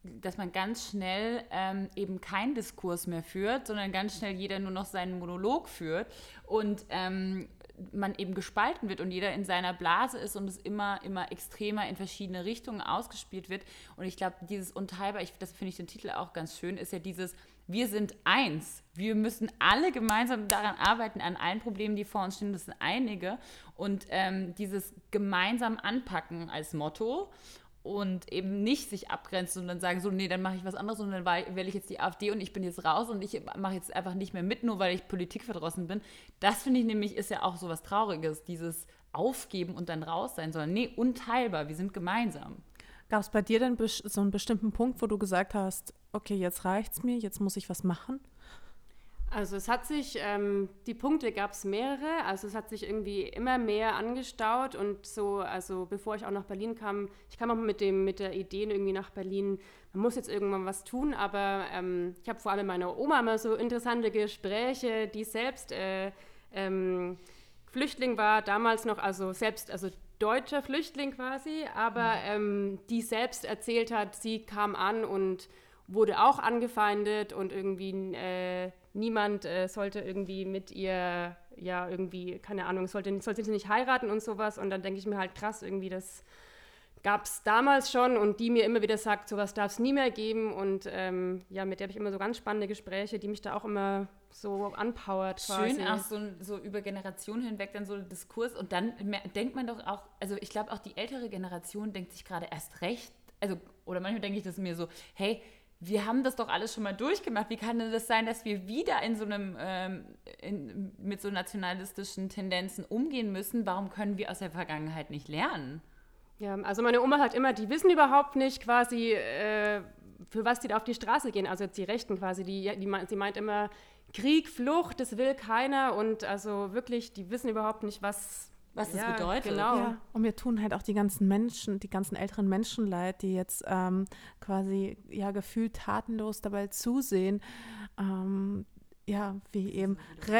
dass man ganz schnell ähm, eben keinen Diskurs mehr führt, sondern ganz schnell jeder nur noch seinen Monolog führt und ähm, man eben gespalten wird und jeder in seiner Blase ist und es immer, immer extremer in verschiedene Richtungen ausgespielt wird. Und ich glaube, dieses Unteilbar, ich, das finde ich den Titel auch ganz schön, ist ja dieses, wir sind eins. Wir müssen alle gemeinsam daran arbeiten, an allen Problemen, die vor uns stehen. Das sind einige. Und ähm, dieses gemeinsam anpacken als Motto und eben nicht sich abgrenzen und dann sagen, so, nee, dann mache ich was anderes und dann wähle ich jetzt die AfD und ich bin jetzt raus und ich mache jetzt einfach nicht mehr mit, nur weil ich Politik verdrossen bin. Das finde ich nämlich ist ja auch so was Trauriges, dieses Aufgeben und dann raus sein, sondern nee, unteilbar, wir sind gemeinsam. Gab es bei dir denn so einen bestimmten Punkt, wo du gesagt hast, okay, jetzt reicht's mir, jetzt muss ich was machen? Also es hat sich, ähm, die Punkte gab es mehrere, also es hat sich irgendwie immer mehr angestaut und so, also bevor ich auch nach Berlin kam, ich kam auch mit, dem, mit der Idee irgendwie nach Berlin, man muss jetzt irgendwann was tun, aber ähm, ich habe vor allem mit meiner Oma immer so interessante Gespräche, die selbst äh, ähm, Flüchtling war, damals noch, also selbst, also deutscher Flüchtling quasi, aber mhm. die selbst erzählt hat, sie kam an und wurde auch angefeindet und irgendwie äh, niemand äh, sollte irgendwie mit ihr, ja, irgendwie, keine Ahnung, sollte, sollte sie nicht heiraten und sowas. Und dann denke ich mir halt krass, irgendwie, das gab es damals schon und die mir immer wieder sagt, sowas darf es nie mehr geben. Und ähm, ja, mit der habe ich immer so ganz spannende Gespräche, die mich da auch immer so anpowert. Schön quasi. auch so, so über Generationen hinweg dann so ein Diskurs. Und dann denkt man doch auch, also ich glaube auch die ältere Generation denkt sich gerade erst recht, also, oder manchmal denke ich das mir so, hey, wir haben das doch alles schon mal durchgemacht. Wie kann denn das sein, dass wir wieder in so einem, ähm, in, mit so nationalistischen Tendenzen umgehen müssen? Warum können wir aus der Vergangenheit nicht lernen? Ja, also meine Oma sagt immer, die wissen überhaupt nicht quasi, äh, für was die da auf die Straße gehen. Also jetzt die Rechten quasi, die, die, sie meint immer, Krieg, Flucht, das will keiner und also wirklich, die wissen überhaupt nicht, was, was das ja, bedeutet. Genau. Ja. Und mir tun halt auch die ganzen Menschen, die ganzen älteren Menschen leid, die jetzt ähm, quasi ja gefühlt tatenlos dabei zusehen, ähm, ja, wie eben,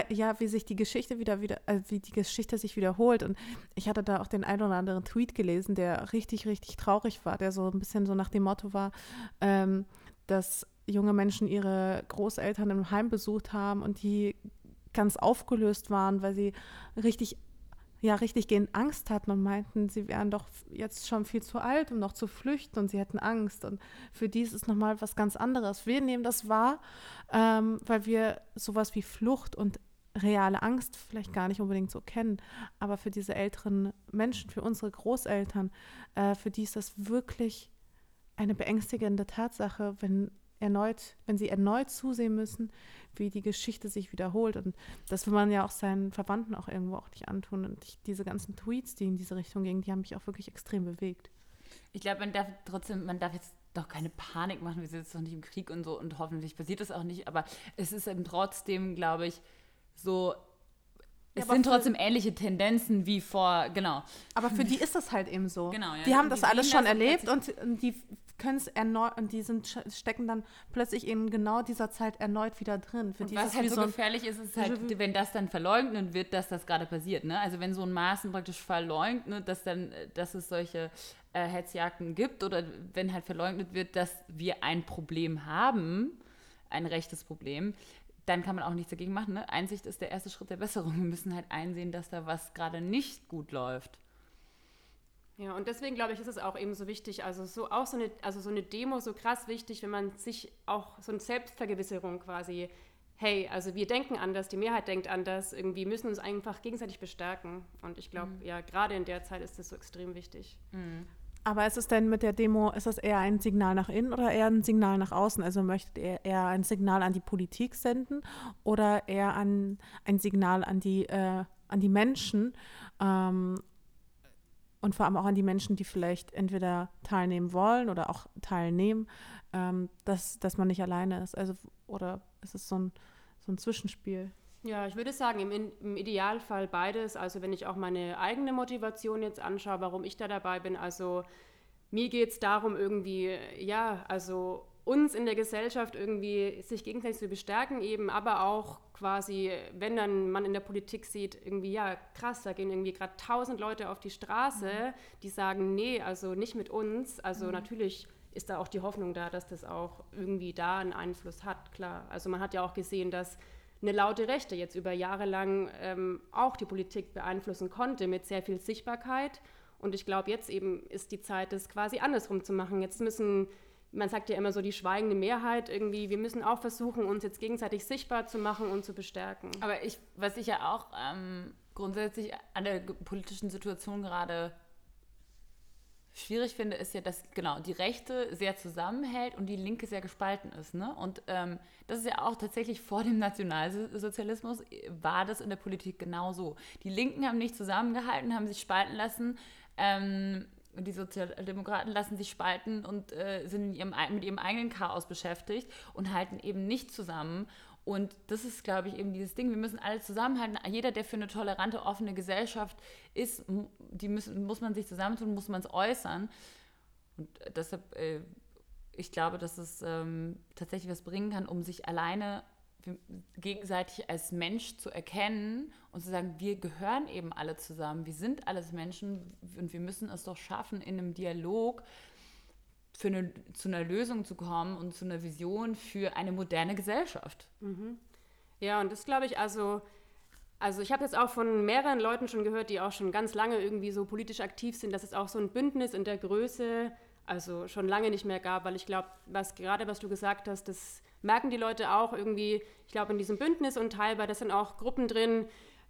ja, wie sich die Geschichte wieder, wieder, äh, wie die Geschichte sich wiederholt. Und ich hatte da auch den einen oder anderen Tweet gelesen, der richtig, richtig traurig war, der so ein bisschen so nach dem Motto war, ähm, dass junge Menschen ihre Großeltern im Heim besucht haben und die ganz aufgelöst waren, weil sie richtig ja richtig gehend Angst hatten und meinten, sie wären doch jetzt schon viel zu alt, um noch zu flüchten und sie hätten Angst. Und für die ist es nochmal was ganz anderes. Wir nehmen das wahr, ähm, weil wir sowas wie Flucht und reale Angst vielleicht gar nicht unbedingt so kennen. Aber für diese älteren Menschen, für unsere Großeltern, äh, für die ist das wirklich eine beängstigende Tatsache, wenn erneut, wenn sie erneut zusehen müssen, wie die Geschichte sich wiederholt. Und das will man ja auch seinen Verwandten auch irgendwo auch nicht antun. Und ich, diese ganzen Tweets, die in diese Richtung gingen, die haben mich auch wirklich extrem bewegt. Ich glaube, man darf trotzdem, man darf jetzt doch keine Panik machen, wir sind jetzt noch nicht im Krieg und so und hoffentlich passiert das auch nicht, aber es ist eben trotzdem, glaube ich, so, es ja, sind trotzdem ähnliche Tendenzen wie vor, genau. Aber für die ist das halt eben so. Genau, ja. Die haben das die alles schon das erlebt und, und die können es erneut und die sind, stecken dann plötzlich in genau dieser Zeit erneut wieder drin. Für und was halt so, so gefährlich ist, ist halt, wenn das dann verleugnet wird, dass das gerade passiert. Ne? Also wenn so ein Maßen praktisch verleugnet, dass dann, dass es solche äh, Hetzjagden gibt oder wenn halt verleugnet wird, dass wir ein Problem haben, ein rechtes Problem, dann kann man auch nichts dagegen machen. Ne? Einsicht ist der erste Schritt der Besserung. Wir müssen halt einsehen, dass da was gerade nicht gut läuft. Ja, und deswegen glaube ich, ist es auch eben so wichtig, also so auch so eine, also so eine Demo so krass wichtig, wenn man sich auch so eine Selbstvergewisserung quasi, hey, also wir denken anders, die Mehrheit denkt anders, irgendwie müssen uns einfach gegenseitig bestärken. Und ich glaube, mhm. ja, gerade in der Zeit ist das so extrem wichtig. Mhm. Aber ist es denn mit der Demo, ist das eher ein Signal nach innen oder eher ein Signal nach außen? Also möchtet ihr eher ein Signal an die Politik senden oder eher an, ein Signal an die, äh, an die Menschen? Ähm, und vor allem auch an die Menschen, die vielleicht entweder teilnehmen wollen oder auch teilnehmen, ähm, dass, dass man nicht alleine ist. Also, oder ist es so ein, so ein Zwischenspiel? Ja, ich würde sagen, im, im, Idealfall beides. Also wenn ich auch meine eigene Motivation jetzt anschaue, warum ich da dabei bin. Also mir geht es darum, irgendwie, ja, also uns in der Gesellschaft irgendwie sich gegenseitig zu bestärken eben, aber auch quasi, wenn dann man in der Politik sieht, irgendwie, ja, krass, da gehen irgendwie gerade tausend Leute auf die Straße, mhm. die sagen, nee, also nicht mit uns. Also mhm. natürlich ist da auch die Hoffnung da, dass das auch irgendwie da einen Einfluss hat, klar. Also man hat ja auch gesehen, dass eine laute Rechte jetzt über Jahre lang ähm, auch die Politik beeinflussen konnte mit sehr viel Sichtbarkeit. Und ich glaube, jetzt eben ist die Zeit, das quasi andersrum zu machen. Jetzt müssen man sagt ja immer so die schweigende Mehrheit irgendwie, wir müssen auch versuchen, uns jetzt gegenseitig sichtbar zu machen und zu bestärken. Aber ich, was ich ja auch ähm, grundsätzlich an der politischen Situation gerade schwierig finde, ist ja, dass genau die Rechte sehr zusammenhält und die Linke sehr gespalten ist. Ne? Und ähm, das ist ja auch tatsächlich vor dem Nationalsozialismus war das in der Politik genauso. Die Linken haben nicht zusammengehalten, haben sich spalten lassen. Ähm, die Sozialdemokraten lassen sich spalten und äh, sind ihrem, mit ihrem eigenen Chaos beschäftigt und halten eben nicht zusammen. Und das ist, glaube ich, eben dieses Ding, wir müssen alle zusammenhalten. Jeder, der für eine tolerante, offene Gesellschaft ist, die müssen, muss man sich zusammentun, muss man es äußern. Und deshalb, äh, ich glaube, dass es ähm, tatsächlich was bringen kann, um sich alleine gegenseitig als Mensch zu erkennen und zu sagen, wir gehören eben alle zusammen, wir sind alles Menschen und wir müssen es doch schaffen, in einem Dialog für eine, zu einer Lösung zu kommen und zu einer Vision für eine moderne Gesellschaft. Mhm. Ja, und das glaube ich, also, also ich habe jetzt auch von mehreren Leuten schon gehört, die auch schon ganz lange irgendwie so politisch aktiv sind, dass es auch so ein Bündnis in der Größe also schon lange nicht mehr gab, weil ich glaube, was gerade was du gesagt hast, das merken die Leute auch irgendwie, ich glaube, in diesem Bündnis und teilbar, sind auch Gruppen drin,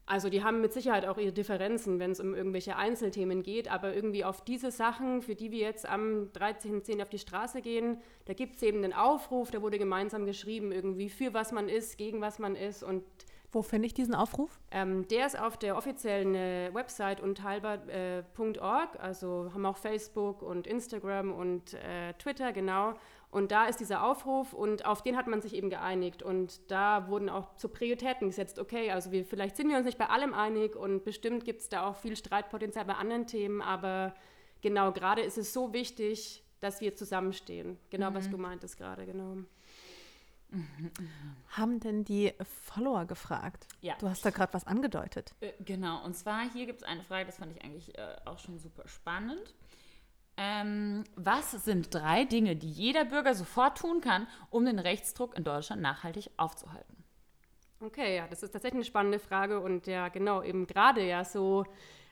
also die haben mit Sicherheit auch ihre Differenzen, wenn es um irgendwelche Einzelthemen geht, aber irgendwie auf diese Sachen, für die wir jetzt am 13.10. auf die Straße gehen, da gibt es eben einen Aufruf, da wurde gemeinsam geschrieben, irgendwie für was man ist, gegen was man ist und wo finde ich diesen Aufruf? Ähm, der ist auf der offiziellen äh, Website unteilbar.org, äh, also haben auch Facebook und Instagram und äh, Twitter, genau. Und da ist dieser Aufruf und auf den hat man sich eben geeinigt. Und da wurden auch so Prioritäten gesetzt. Okay, also wir, vielleicht sind wir uns nicht bei allem einig und bestimmt gibt es da auch viel Streitpotenzial bei anderen Themen, aber genau, gerade ist es so wichtig, dass wir zusammenstehen. Genau, mhm. was du meintest gerade, genau. Haben denn die Follower gefragt? Ja. Du hast da gerade was angedeutet. Äh, genau, und zwar hier gibt es eine Frage, das fand ich eigentlich äh, auch schon super spannend. Ähm, was sind drei Dinge, die jeder Bürger sofort tun kann, um den Rechtsdruck in Deutschland nachhaltig aufzuhalten? Okay, ja, das ist tatsächlich eine spannende Frage und ja, genau, eben gerade ja so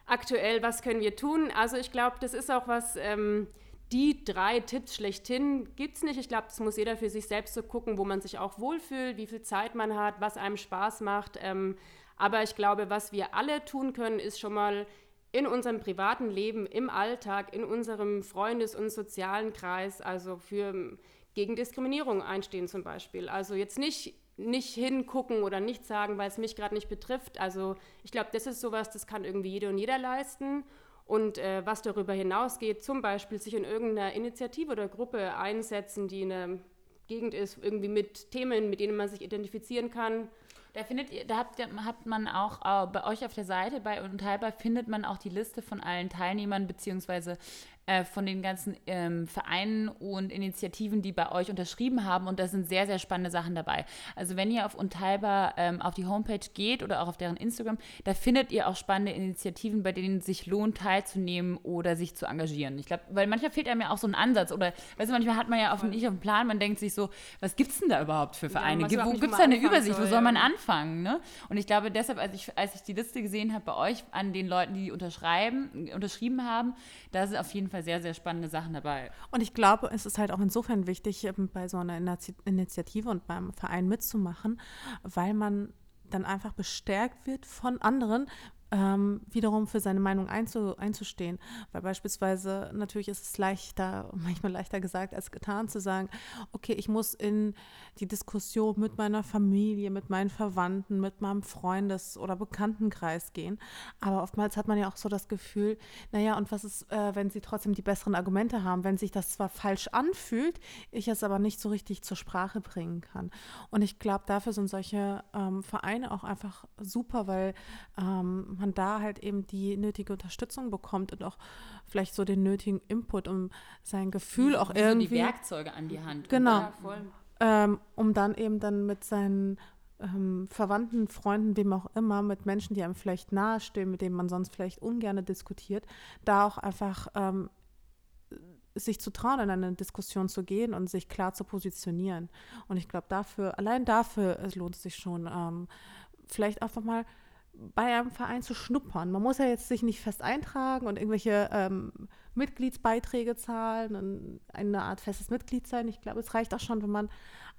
aktuell, was können wir tun? Also ich glaube, das ist auch was, ähm, die drei Tipps schlechthin gibt es nicht. Ich glaube, das muss jeder für sich selbst so gucken, wo man sich auch wohlfühlt, wie viel Zeit man hat, was einem Spaß macht. Ähm, aber ich glaube, was wir alle tun können, ist schon mal in unserem privaten Leben, im Alltag, in unserem Freundes- und sozialen Kreis, also für gegen Diskriminierung einstehen zum Beispiel. Also jetzt nicht nicht hingucken oder nicht sagen, weil es mich gerade nicht betrifft. Also ich glaube, das ist sowas, das kann irgendwie jede und jeder leisten. Und äh, was darüber hinausgeht, zum Beispiel sich in irgendeiner Initiative oder Gruppe einsetzen, die in der Gegend ist, irgendwie mit Themen, mit denen man sich identifizieren kann. Da findet ihr, da habt, hat man auch äh, bei euch auf der Seite bei Unteilbar findet man auch die Liste von allen Teilnehmern beziehungsweise äh, von den ganzen ähm, Vereinen und Initiativen, die bei euch unterschrieben haben. Und da sind sehr, sehr spannende Sachen dabei. Also wenn ihr auf Unteilbar ähm, auf die Homepage geht oder auch auf deren Instagram, da findet ihr auch spannende Initiativen, bei denen es sich lohnt, teilzunehmen oder sich zu engagieren. Ich glaube, weil manchmal fehlt einem ja auch so ein Ansatz. Oder weißt du, manchmal hat man ja auf, nicht auf dem Plan, man denkt sich so, was gibt es denn da überhaupt für Vereine? Ja, wo gibt es da eine Übersicht? Soll, wo soll man ja. anfangen? Ne? Und ich glaube, deshalb, als ich, als ich die Liste gesehen habe bei euch an den Leuten, die unterschreiben, unterschrieben haben, da ist auf jeden Fall sehr, sehr spannende Sachen dabei. Und ich glaube, es ist halt auch insofern wichtig, ähm, bei so einer Initiative und beim Verein mitzumachen, weil man dann einfach bestärkt wird von anderen, ähm, wiederum für seine Meinung einzu, einzustehen. Weil beispielsweise natürlich ist es leichter, manchmal leichter gesagt als getan, zu sagen, okay, ich muss in die Diskussion mit meiner Familie, mit meinen Verwandten, mit meinem Freundes- oder Bekanntenkreis gehen. Aber oftmals hat man ja auch so das Gefühl, naja, und was ist, äh, wenn sie trotzdem die besseren Argumente haben, wenn sich das zwar falsch anfühlt, ich es aber nicht so richtig zur Sprache bringen kann. Und ich glaube, dafür sind solche ähm, Vereine auch einfach super, weil ähm, man da halt eben die nötige Unterstützung bekommt und auch vielleicht so den nötigen Input, um sein Gefühl auch irgendwie. die Werkzeuge an die Hand. Genau. Ähm, um dann eben dann mit seinen ähm, Verwandten, Freunden, wem auch immer, mit Menschen, die einem vielleicht nahestehen, mit denen man sonst vielleicht ungern diskutiert, da auch einfach ähm, sich zu trauen, in eine Diskussion zu gehen und sich klar zu positionieren. Und ich glaube, dafür, allein dafür, es lohnt sich schon, ähm, vielleicht einfach mal bei einem Verein zu schnuppern. Man muss ja jetzt sich nicht fest eintragen und irgendwelche ähm, Mitgliedsbeiträge zahlen und eine Art festes Mitglied sein. Ich glaube, es reicht auch schon, wenn man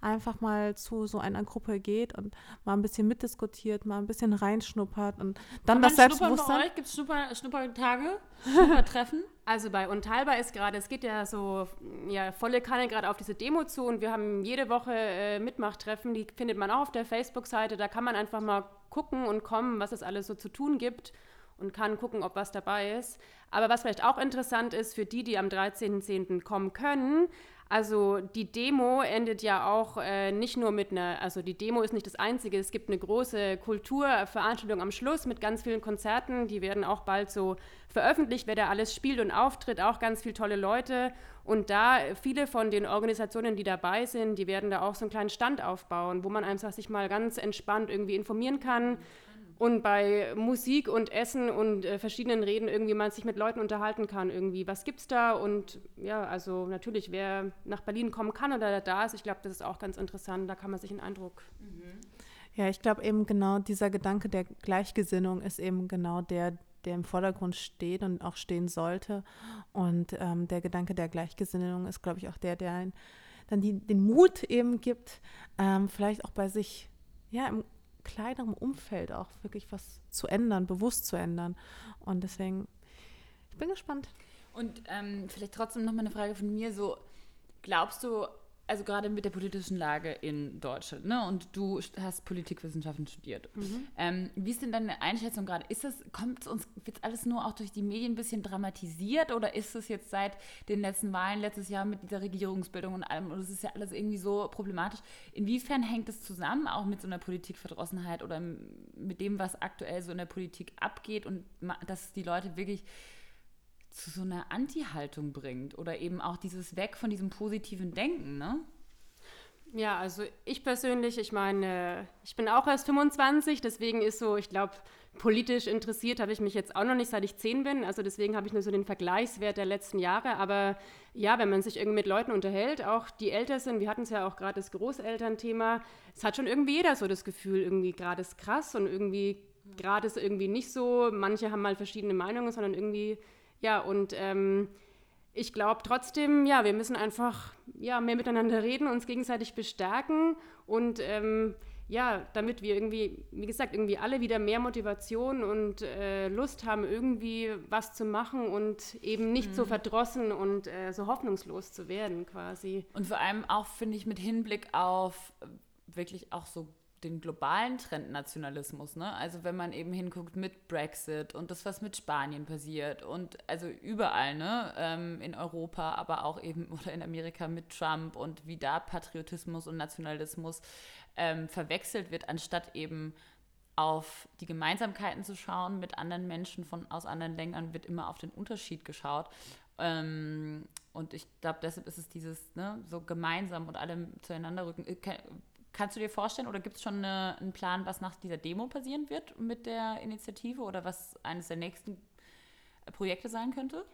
einfach mal zu so einer Gruppe geht und mal ein bisschen mitdiskutiert, mal ein bisschen reinschnuppert und dann Kann das Selbstbewusstsein. Gibt es Schnupper, Schnuppertage, Schnuppertreffen? Also bei Unteilbar ist gerade, es geht ja so ja, volle Kanne gerade auf diese Demo zu und wir haben jede Woche äh, Mitmachtreffen, die findet man auch auf der Facebook-Seite. Da kann man einfach mal gucken und kommen, was es alles so zu tun gibt und kann gucken, ob was dabei ist. Aber was vielleicht auch interessant ist für die, die am 13.10. kommen können, Also die Demo endet ja auch äh, nicht nur mit einer, also die Demo ist nicht das Einzige, es gibt eine große Kulturveranstaltung am Schluss mit ganz vielen Konzerten, die werden auch bald so veröffentlicht, wer da alles spielt und auftritt, auch ganz viele tolle Leute. Und da viele von den Organisationen, die dabei sind, die werden da auch so einen kleinen Stand aufbauen, wo man einfach sich mal ganz entspannt irgendwie informieren kann und bei Musik und Essen und äh, verschiedenen Reden irgendwie man sich mit Leuten unterhalten kann irgendwie. Was gibt's da? Und ja, also natürlich, wer nach Berlin kommen kann oder da ist, ich glaube, das ist auch ganz interessant. Da kann man sich einen Eindruck. Mhm. Ja, ich glaube eben genau dieser Gedanke der Gleichgesinnung ist eben genau der, der im Vordergrund steht und auch stehen sollte. Und ähm, der Gedanke der Gleichgesinnung ist, glaube ich, auch der, der ein, dann die, den Mut eben gibt, ähm, vielleicht auch bei sich ja, im kleinerem Umfeld auch wirklich was zu ändern, bewusst zu ändern. Und deswegen, ich bin gespannt. Und ähm, vielleicht trotzdem nochmal eine Frage von mir: So, glaubst du, also gerade mit der politischen Lage in Deutschland, ne? Und du hast Politikwissenschaften studiert. Mhm. Ähm, wie ist denn deine Einschätzung gerade? Ist das, kommt uns, wird alles nur auch durch die Medien ein bisschen dramatisiert oder ist es jetzt seit den letzten Wahlen letztes Jahr mit dieser Regierungsbildung und allem, und es ist ja alles irgendwie so problematisch. Inwiefern hängt das zusammen, auch mit so einer Politikverdrossenheit oder mit dem, was aktuell so in der Politik abgeht und dass die Leute wirklich zu so einer Anti-Haltung bringt oder eben auch dieses Weg von diesem positiven Denken, ne? Ja, also ich persönlich, ich meine, ich bin auch erst 25, deswegen ist so, ich glaube, politisch interessiert habe ich mich jetzt auch noch nicht, seit ich zehn bin. Also deswegen habe ich nur so den Vergleichswert der letzten Jahre. Aber ja, wenn man sich irgendwie mit Leuten unterhält, auch die älter sind, wir hatten es ja auch gerade das Großelternthema, es hat schon irgendwie jeder so das Gefühl, irgendwie gerade ist krass und irgendwie gerade ist irgendwie nicht so. Manche haben mal verschiedene Meinungen, sondern irgendwie ja, und ähm, ich glaube trotzdem, ja, wir müssen einfach ja, mehr miteinander reden, uns gegenseitig bestärken und ähm, ja, damit wir irgendwie, wie gesagt, irgendwie alle wieder mehr Motivation und äh, Lust haben, irgendwie was zu machen und eben nicht mhm. so verdrossen und äh, so hoffnungslos zu werden quasi. Und vor allem auch, finde ich, mit Hinblick auf wirklich auch so den globalen Trend Nationalismus, ne? Also wenn man eben hinguckt mit Brexit und das, was mit Spanien passiert und also überall, ne? Ähm, in Europa, aber auch eben oder in Amerika mit Trump und wie da Patriotismus und Nationalismus ähm, verwechselt wird, anstatt eben auf die Gemeinsamkeiten zu schauen mit anderen Menschen von aus anderen Ländern, wird immer auf den Unterschied geschaut. Ähm, und ich glaube, deshalb ist es dieses, ne, so gemeinsam und alle zueinander rücken. Äh, Kannst du dir vorstellen oder gibt es schon eine, einen Plan, was nach dieser Demo passieren wird mit der Initiative oder was eines der nächsten Projekte sein könnte?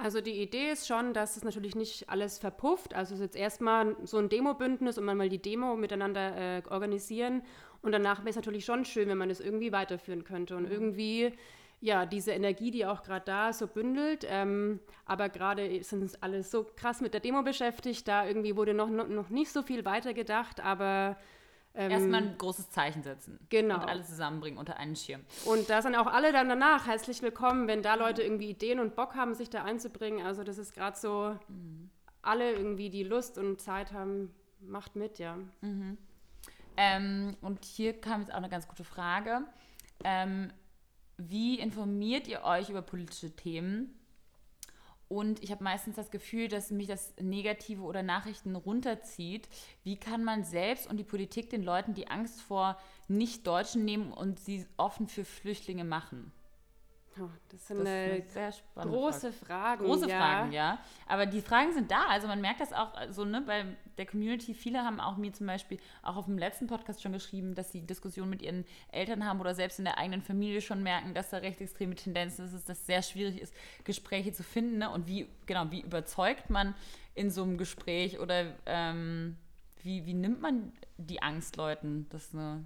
Also die Idee ist schon, dass es natürlich nicht alles verpufft. Also es ist jetzt erstmal so ein Demo-Bündnis und man mal die Demo miteinander äh, organisieren. Und danach wäre es natürlich schon schön, wenn man das irgendwie weiterführen könnte und mhm. irgendwie ja, diese Energie, die auch gerade da so bündelt. Ähm, aber gerade sind alle so krass mit der Demo beschäftigt, da irgendwie wurde noch, noch nicht so viel weitergedacht, aber ähm, Erstmal ein großes Zeichen setzen. Genau. Und alles zusammenbringen unter einen Schirm. Und da sind auch alle dann danach herzlich willkommen, wenn da Leute irgendwie Ideen und Bock haben, sich da einzubringen. Also das ist gerade so, mhm. alle irgendwie die Lust und Zeit haben, macht mit, ja. Mhm. Ähm, und hier kam jetzt auch eine ganz gute Frage. Ähm, wie informiert ihr euch über politische Themen? Und ich habe meistens das Gefühl, dass mich das Negative oder Nachrichten runterzieht. Wie kann man selbst und die Politik den Leuten die Angst vor Nicht-Deutschen nehmen und sie offen für Flüchtlinge machen? Oh, das sind das eine sehr große Frage. Fragen. Große ja. Fragen, ja. Aber die Fragen sind da. Also man merkt das auch so ne, bei der Community. Viele haben auch mir zum Beispiel auch auf dem letzten Podcast schon geschrieben, dass sie Diskussionen mit ihren Eltern haben oder selbst in der eigenen Familie schon merken, dass da rechtsextreme Tendenzen ist, dass das sehr schwierig ist, Gespräche zu finden. Ne? Und wie, genau, wie überzeugt man in so einem Gespräch oder ähm, wie, wie nimmt man die Angst Leuten? Das ist eine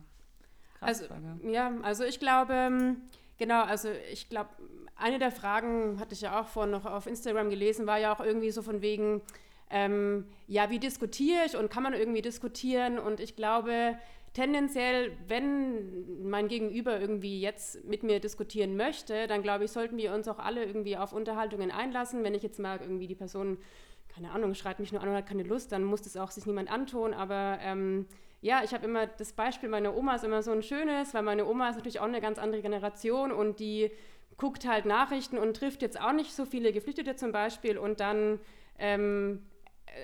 krasse also, Frage. Ja, also ich glaube ähm, Genau, also ich glaube, eine der Fragen, hatte ich ja auch vorhin noch auf Instagram gelesen, war ja auch irgendwie so von wegen, ähm, ja, wie diskutiere ich und kann man irgendwie diskutieren? Und ich glaube, tendenziell, wenn mein Gegenüber irgendwie jetzt mit mir diskutieren möchte, dann glaube ich, sollten wir uns auch alle irgendwie auf Unterhaltungen einlassen. Wenn ich jetzt mag, irgendwie die Person, keine Ahnung, schreit mich nur an und hat keine Lust, dann muss das auch sich niemand antun. Aber ähm, ja, ich habe immer das Beispiel meiner Oma ist immer so ein schönes, weil meine Oma ist natürlich auch eine ganz andere Generation und die guckt halt Nachrichten und trifft jetzt auch nicht so viele Geflüchtete zum Beispiel und dann ähm,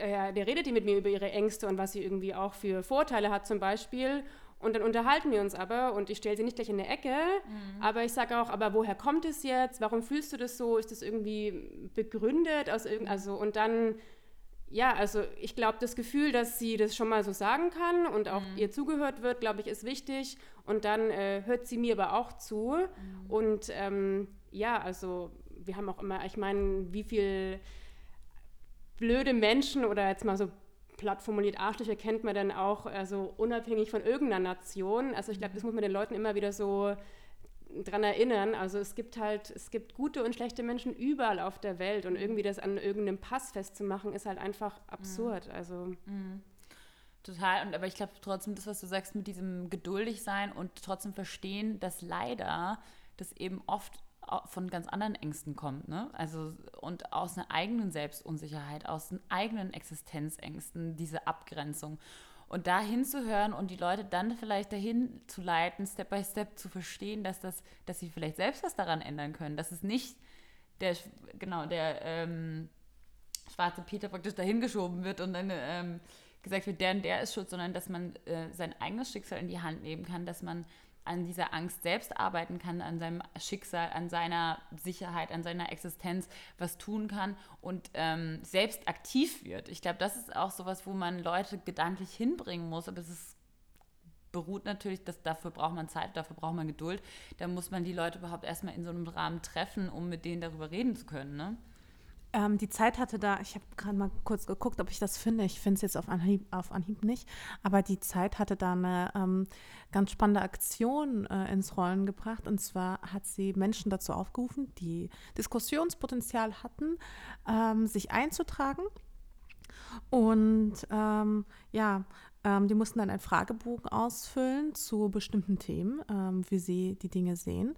äh, der redet die mit mir über ihre Ängste und was sie irgendwie auch für Vorteile hat zum Beispiel. Und dann unterhalten wir uns aber und ich stelle sie nicht gleich in eine Ecke, mhm. aber ich sage auch, aber woher kommt es jetzt? Warum fühlst du das so? Ist das irgendwie begründet aus irgend also und dann ja, also ich glaube, das Gefühl, dass sie das schon mal so sagen kann und auch mhm. ihr zugehört wird, glaube ich, ist wichtig. Und dann äh, hört sie mir aber auch zu. Mhm. Und ähm, ja, also wir haben auch immer, ich meine, wie viel blöde Menschen oder jetzt mal so platt formuliert Arschlöcher kennt man dann auch, also unabhängig von irgendeiner Nation. Also ich glaube, das muss man den Leuten immer wieder so dran erinnern. Also es gibt halt, es gibt gute und schlechte Menschen überall auf der Welt und irgendwie das an irgendeinem Pass festzumachen, ist halt einfach absurd. Mhm. Also mhm. Total, und aber ich glaube trotzdem, das, was du sagst, mit diesem geduldig sein und trotzdem verstehen, dass leider das eben oft von ganz anderen Ängsten kommt, ne? Also und aus einer eigenen Selbstunsicherheit, aus den eigenen Existenzängsten, diese Abgrenzung. Und da hinzuhören und die Leute dann vielleicht dahin zu leiten, Step by Step zu verstehen, dass das, dass sie vielleicht selbst was daran ändern können, dass es nicht der, genau, der ähm, schwarze Peter praktisch dahin geschoben wird und dann ähm, gesagt wird, der und der ist schuld, sondern dass man äh, sein eigenes Schicksal in die Hand nehmen kann, dass man an dieser Angst selbst arbeiten kann, an seinem Schicksal, an seiner Sicherheit, an seiner Existenz was tun kann und ähm, selbst aktiv wird. Ich glaube, das ist auch sowas, wo man Leute gedanklich hinbringen muss, aber es ist beruht natürlich, dass dafür braucht man Zeit, dafür braucht man Geduld. Da muss man die Leute überhaupt erstmal in so einem Rahmen treffen, um mit denen darüber reden zu können. Ne? Ähm, die Zeit hatte da, ich habe gerade mal kurz geguckt, ob ich das finde. Ich finde es jetzt auf Anhieb, auf Anhieb nicht. Aber die Zeit hatte da eine ähm, ganz spannende Aktion äh, ins Rollen gebracht. Und zwar hat sie Menschen dazu aufgerufen, die Diskussionspotenzial hatten, ähm, sich einzutragen. Und ähm, ja, ähm, die mussten dann einen Fragebogen ausfüllen zu bestimmten Themen, ähm, wie sie die Dinge sehen.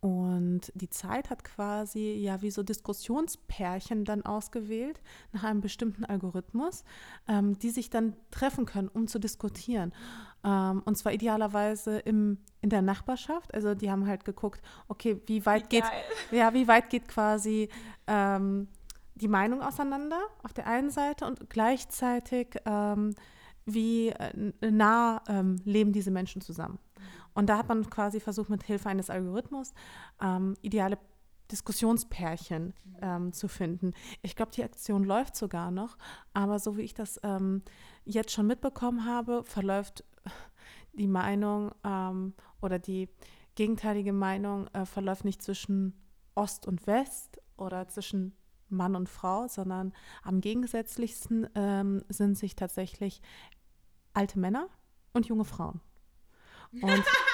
Und die Zeit hat quasi ja wie so Diskussionspärchen dann ausgewählt nach einem bestimmten Algorithmus, ähm, die sich dann treffen können, um zu diskutieren. Ähm, und zwar idealerweise im, in der Nachbarschaft. Also die haben halt geguckt, okay, wie weit wie geht, ja, wie weit geht quasi ähm, die Meinung auseinander auf der einen Seite und gleichzeitig ähm, wie äh, nah ähm, leben diese Menschen zusammen. Und da hat man quasi versucht, mit Hilfe eines Algorithmus ähm, ideale Diskussionspärchen ähm, zu finden. Ich glaube, die Aktion läuft sogar noch, aber so wie ich das ähm, jetzt schon mitbekommen habe, verläuft die Meinung ähm, oder die gegenteilige Meinung äh, verläuft nicht zwischen Ost und West oder zwischen Mann und Frau, sondern am gegensätzlichsten ähm, sind sich tatsächlich alte Männer und junge Frauen. Und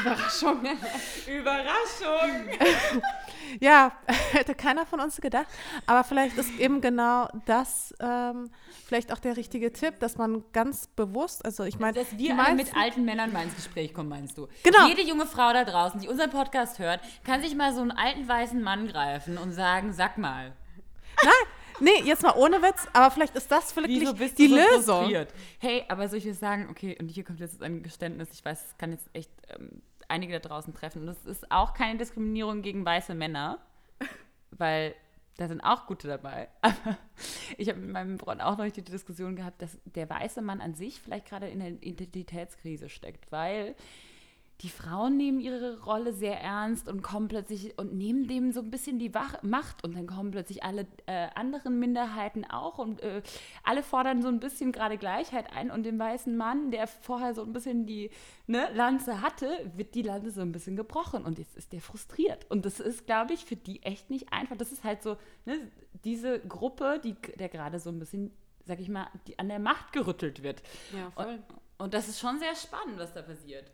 Überraschung. Überraschung. ja, hätte keiner von uns gedacht. Aber vielleicht ist eben genau das ähm, vielleicht auch der richtige Tipp, dass man ganz bewusst, also ich meine. Dass wir alle mit alten Männern mal ins Gespräch kommen, meinst du? Genau. Jede junge Frau da draußen, die unseren Podcast hört, kann sich mal so einen alten weißen Mann greifen und sagen, sag mal. Nein, nee, jetzt mal ohne Witz, aber vielleicht ist das wirklich die so Lösung. Frustriert? Hey, aber soll ich jetzt sagen, okay, und hier kommt jetzt ein Geständnis, ich weiß, es kann jetzt echt ähm, einige da draußen treffen. Und das ist auch keine Diskriminierung gegen weiße Männer, weil da sind auch gute dabei. Aber ich habe mit meinem Freund auch noch die Diskussion gehabt, dass der weiße Mann an sich vielleicht gerade in der Identitätskrise steckt, weil die Frauen nehmen ihre Rolle sehr ernst und kommen plötzlich und nehmen dem so ein bisschen die Wach Macht und dann kommen plötzlich alle äh, anderen Minderheiten auch und äh, alle fordern so ein bisschen gerade Gleichheit ein und dem weißen Mann, der vorher so ein bisschen die ne, Lanze hatte, wird die Lanze so ein bisschen gebrochen und jetzt ist der frustriert und das ist, glaube ich, für die echt nicht einfach. Das ist halt so ne, diese Gruppe, die der gerade so ein bisschen, sag ich mal, die an der Macht gerüttelt wird. Ja, voll. Und, und das ist schon sehr spannend, was da passiert.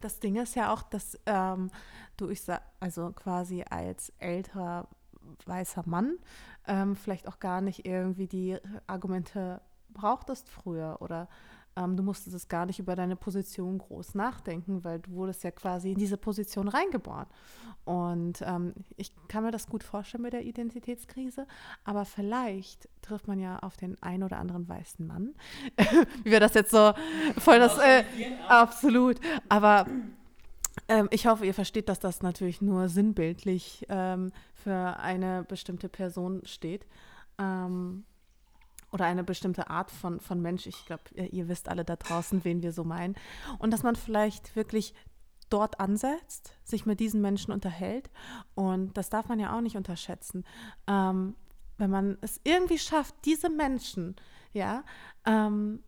Das Ding ist ja auch, dass ähm, du, ich sag, also quasi als älterer weißer Mann ähm, vielleicht auch gar nicht irgendwie die Argumente brauchtest früher oder ähm, du musstest es gar nicht über deine Position groß nachdenken, weil du wurdest ja quasi in diese Position reingeboren. Und ähm, ich kann mir das gut vorstellen mit der Identitätskrise, aber vielleicht trifft man ja auf den einen oder anderen weißen Mann. Wie wir das jetzt so voll das äh, absolut. Aber ähm, ich hoffe, ihr versteht, dass das natürlich nur sinnbildlich ähm, für eine bestimmte Person steht. Ähm, oder eine bestimmte Art von, von Mensch. Ich glaube, ihr, ihr wisst alle da draußen, wen wir so meinen. Und dass man vielleicht wirklich dort ansetzt, sich mit diesen Menschen unterhält. Und das darf man ja auch nicht unterschätzen. Ähm, wenn man es irgendwie schafft, diese Menschen, ja, ähm,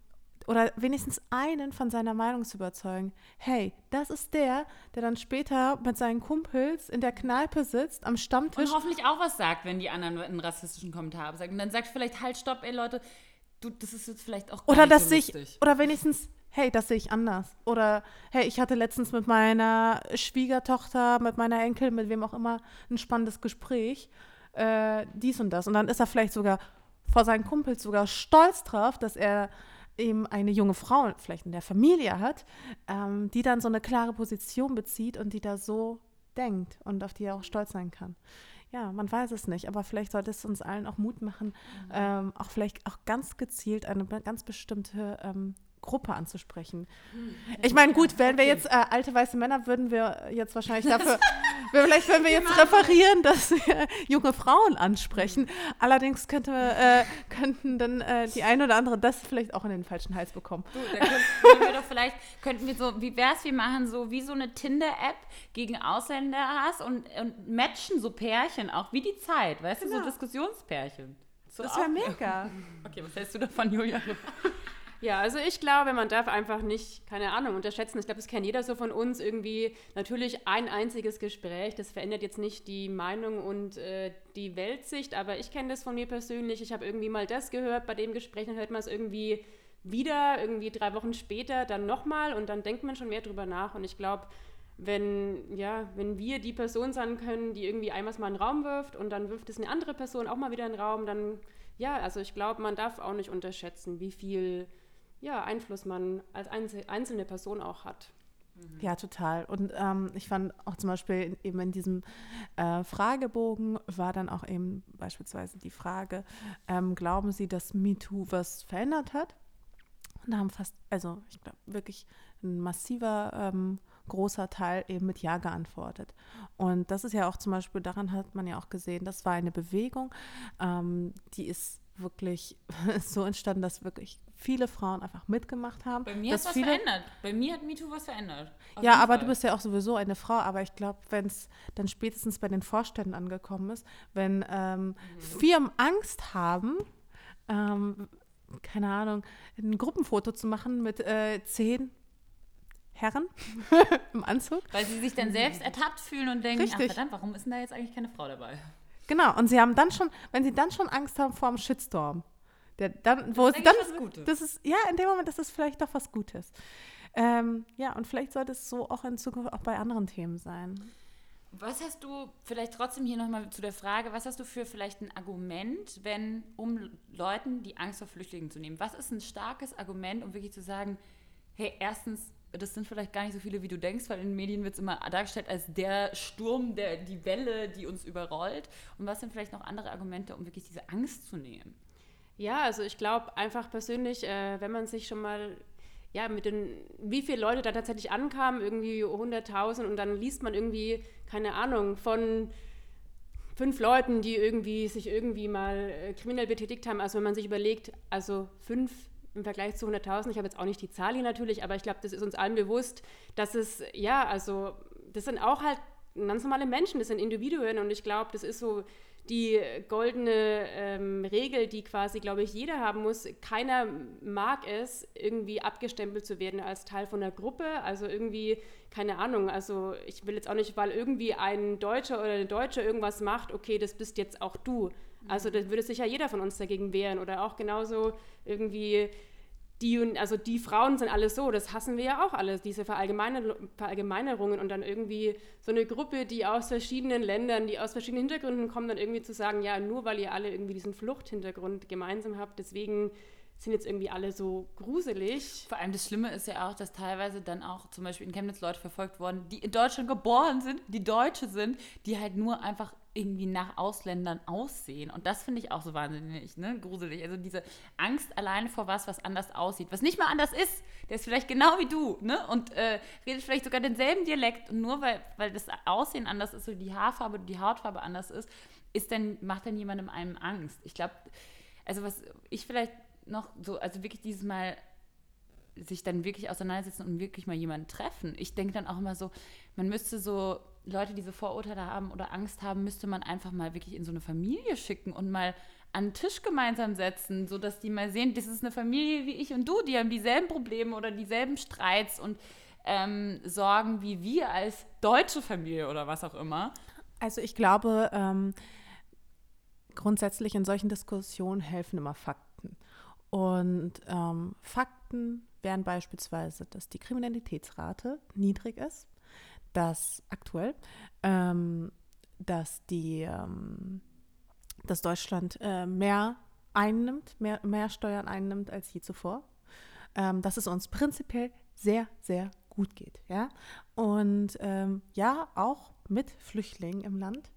oder wenigstens einen von seiner Meinung zu überzeugen. Hey, das ist der, der dann später mit seinen Kumpels in der Kneipe sitzt, am Stammtisch. Und hoffentlich auch was sagt, wenn die anderen einen rassistischen Kommentar sagen. Und dann sagt vielleicht, halt, stopp, ey Leute, du, das ist jetzt vielleicht auch Oder das so sich, oder wenigstens, hey, das sehe ich anders. Oder hey, ich hatte letztens mit meiner Schwiegertochter, mit meiner Enkel, mit wem auch immer, ein spannendes Gespräch. Äh, dies und das. Und dann ist er vielleicht sogar vor seinen Kumpels sogar stolz drauf, dass er eben eine junge Frau vielleicht in der Familie hat, ähm, die dann so eine klare Position bezieht und die da so denkt und auf die er auch stolz sein kann. Ja, man weiß es nicht, aber vielleicht sollte es uns allen auch Mut machen, mhm. ähm, auch vielleicht auch ganz gezielt eine ganz bestimmte ähm, Gruppe anzusprechen. Hm, ich meine, gut, wären wir jetzt äh, alte weiße Männer, würden wir jetzt wahrscheinlich dafür, vielleicht würden wir jetzt referieren, dass wir junge Frauen ansprechen. Allerdings könnte, äh, könnten dann äh, die eine oder andere das vielleicht auch in den falschen Hals bekommen. Du, da könnten wir doch vielleicht, könnten wir so, wie wäre es, wir machen so wie so eine Tinder-App gegen Ausländer hast und, und matchen so Pärchen auch, wie die Zeit, weißt genau. du, so genau. Diskussionspärchen. So das wäre mega. Okay, was hältst du davon, Julia? Ja, also ich glaube, man darf einfach nicht, keine Ahnung, unterschätzen. Ich glaube, das kennt jeder so von uns irgendwie. Natürlich ein einziges Gespräch, das verändert jetzt nicht die Meinung und äh, die Weltsicht, aber ich kenne das von mir persönlich. Ich habe irgendwie mal das gehört, bei dem Gespräch, dann hört man es irgendwie wieder, irgendwie drei Wochen später, dann nochmal und dann denkt man schon mehr drüber nach. Und ich glaube, wenn, ja, wenn wir die Person sein können, die irgendwie einmal mal einen Raum wirft und dann wirft es eine andere Person auch mal wieder in den Raum, dann, ja, also ich glaube, man darf auch nicht unterschätzen, wie viel ja, Einfluss man als einzelne Person auch hat. Mhm. Ja, total. Und ähm, ich fand auch zum Beispiel eben in diesem äh, Fragebogen war dann auch eben beispielsweise die Frage, ähm, glauben Sie, dass MeToo was verändert hat? Und da haben fast, also ich glaube wirklich ein massiver ähm, großer Teil eben mit Ja geantwortet. Und das ist ja auch zum Beispiel, daran hat man ja auch gesehen, das war eine Bewegung, ähm, die ist wirklich so entstanden, dass wirklich viele Frauen einfach mitgemacht haben. Bei mir hat was verändert. Bei mir hat MeToo was verändert. ja, aber Fall. du bist ja auch sowieso eine Frau. Aber ich glaube, wenn es dann spätestens bei den Vorständen angekommen ist, wenn ähm, mhm. Firmen Angst haben, ähm, keine Ahnung, ein Gruppenfoto zu machen mit äh, zehn Herren im Anzug. Weil sie sich dann selbst ertappt fühlen und denken, Richtig. ach verdammt, warum ist denn da jetzt eigentlich keine Frau dabei? Genau, und sie haben dann schon, wenn sie dann schon Angst haben vor einem Shitstorm, der dann, wo das es dann, was Gutes. das ist, ja, in dem Moment ist es vielleicht doch was Gutes. Ähm, ja, und vielleicht sollte es so auch in Zukunft auch bei anderen Themen sein. Was hast du vielleicht trotzdem hier nochmal zu der Frage, was hast du für vielleicht ein Argument, wenn, um Leuten die Angst vor Flüchtlingen zu nehmen? Was ist ein starkes Argument, um wirklich zu sagen, hey, erstens, das sind vielleicht gar nicht so viele, wie du denkst, weil in den Medien wird es immer dargestellt als der Sturm, der, die Welle, die uns überrollt. Und was sind vielleicht noch andere Argumente, um wirklich diese Angst zu nehmen? Ja, also ich glaube einfach persönlich, äh, wenn man sich schon mal ja, mit den, wie viele Leute da tatsächlich ankamen, irgendwie 100.000 und dann liest man irgendwie, keine Ahnung, von fünf Leuten, die irgendwie sich irgendwie mal äh, kriminell betätigt haben. Also wenn man sich überlegt, also fünf im Vergleich zu 100.000, ich habe jetzt auch nicht die Zahl hier natürlich, aber ich glaube, das ist uns allen bewusst, dass es, ja, also das sind auch halt ganz normale Menschen, das sind Individuen und ich glaube, das ist so die goldene ähm, Regel, die quasi, glaube ich, jeder haben muss. Keiner mag es, irgendwie abgestempelt zu werden als Teil von einer Gruppe. Also irgendwie, keine Ahnung, also ich will jetzt auch nicht, weil irgendwie ein Deutscher oder eine Deutsche irgendwas macht, okay, das bist jetzt auch du. Also da würde sich ja jeder von uns dagegen wehren. Oder auch genauso irgendwie die, also die Frauen sind alle so, das hassen wir ja auch alles, diese Verallgemeiner Verallgemeinerungen und dann irgendwie so eine Gruppe, die aus verschiedenen Ländern, die aus verschiedenen Hintergründen kommen, dann irgendwie zu sagen, ja, nur weil ihr alle irgendwie diesen Fluchthintergrund gemeinsam habt, deswegen sind jetzt irgendwie alle so gruselig. Vor allem das Schlimme ist ja auch, dass teilweise dann auch zum Beispiel in Chemnitz Leute verfolgt wurden, die in Deutschland geboren sind, die Deutsche sind, die halt nur einfach irgendwie nach Ausländern aussehen. Und das finde ich auch so wahnsinnig ne? gruselig. Also diese Angst alleine vor was, was anders aussieht, was nicht mal anders ist. Der ist vielleicht genau wie du ne? und äh, redet vielleicht sogar denselben Dialekt. Und nur weil, weil das Aussehen anders ist, so die Haarfarbe, die Hautfarbe anders ist, ist dann, macht dann jemandem einem Angst. Ich glaube, also was ich vielleicht noch so, also wirklich dieses Mal sich dann wirklich auseinandersetzen und wirklich mal jemanden treffen. Ich denke dann auch immer so, man müsste so Leute, die so Vorurteile haben oder Angst haben, müsste man einfach mal wirklich in so eine Familie schicken und mal an den Tisch gemeinsam setzen, sodass die mal sehen, das ist eine Familie wie ich und du, die haben dieselben Probleme oder dieselben Streits und ähm, Sorgen wie wir als deutsche Familie oder was auch immer. Also ich glaube, ähm, grundsätzlich in solchen Diskussionen helfen immer Fakten. Und ähm, Fakten wären beispielsweise, dass die Kriminalitätsrate niedrig ist, dass aktuell, ähm, dass die, ähm, dass Deutschland äh, mehr einnimmt, mehr, mehr Steuern einnimmt als je zuvor, ähm, dass es uns prinzipiell sehr, sehr gut geht, ja. Und ähm, ja, auch mit Flüchtlingen im Land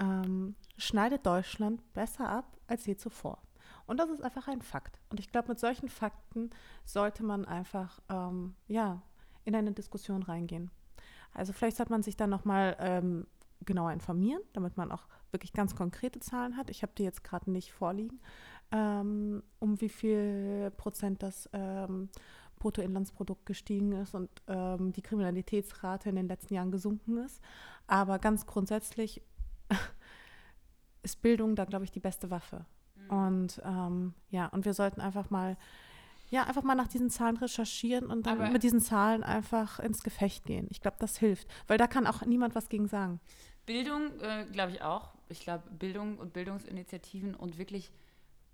ähm, schneidet Deutschland besser ab als je zuvor. Und das ist einfach ein Fakt. Und ich glaube, mit solchen Fakten sollte man einfach ähm, ja, in eine Diskussion reingehen. Also vielleicht sollte man sich dann nochmal ähm, genauer informieren, damit man auch wirklich ganz konkrete Zahlen hat. Ich habe die jetzt gerade nicht vorliegen, ähm, um wie viel Prozent das ähm, Bruttoinlandsprodukt gestiegen ist und ähm, die Kriminalitätsrate in den letzten Jahren gesunken ist. Aber ganz grundsätzlich ist Bildung da, glaube ich, die beste Waffe. Mhm. Und ähm, ja, und wir sollten einfach mal, ja, einfach mal nach diesen Zahlen recherchieren und dann Aber mit diesen Zahlen einfach ins Gefecht gehen. Ich glaube, das hilft, weil da kann auch niemand was gegen sagen. Bildung, äh, glaube ich auch. Ich glaube, Bildung und Bildungsinitiativen und wirklich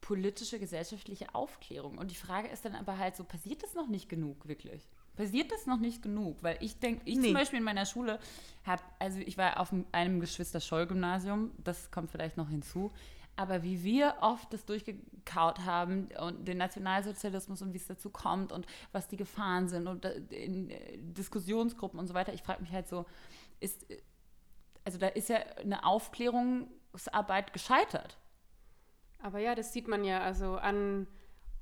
politische, gesellschaftliche Aufklärung. Und die Frage ist dann aber halt so, passiert das noch nicht genug, wirklich? Passiert das noch nicht genug? Weil ich denke, ich nee. zum Beispiel in meiner Schule habe, also ich war auf einem Geschwister-Scholl-Gymnasium, das kommt vielleicht noch hinzu, aber wie wir oft das durchgekaut haben und den Nationalsozialismus und wie es dazu kommt und was die Gefahren sind und in äh, Diskussionsgruppen und so weiter, ich frage mich halt so, ist, also da ist ja eine Aufklärungsarbeit gescheitert. Aber ja, das sieht man ja also an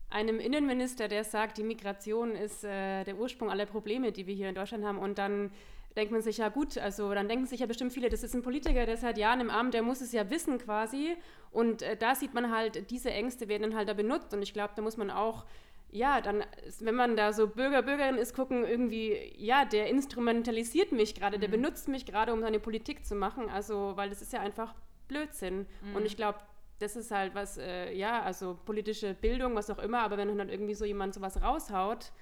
einem Innenminister, der sagt, die Migration ist äh, der Ursprung aller Probleme, die wir hier in Deutschland haben. Und dann denkt man sich, ja gut, also dann denken sich ja bestimmt viele, das ist ein Politiker, der seit Jahren im Amt, der muss es ja wissen quasi. Und äh, da sieht man halt, diese Ängste werden dann halt da benutzt. Und ich glaube, da muss man auch, ja, dann, wenn man da so Bürger, Bürgerin ist, gucken, irgendwie, ja, der instrumentalisiert mich gerade, der mhm. benutzt mich gerade, um seine Politik zu machen. Also, weil das ist ja einfach Blödsinn. Mhm. Und ich glaube, das ist halt was, äh, ja, also politische Bildung, was auch immer, aber wenn dann irgendwie so jemand sowas raushaut,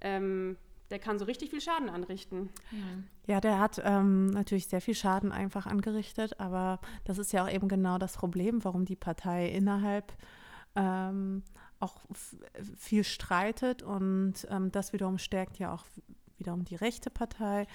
ähm, der kann so richtig viel Schaden anrichten. Ja, der hat ähm, natürlich sehr viel Schaden einfach angerichtet, aber das ist ja auch eben genau das Problem, warum die Partei innerhalb ähm, auch viel streitet und ähm, das wiederum stärkt ja auch wiederum die rechte Partei.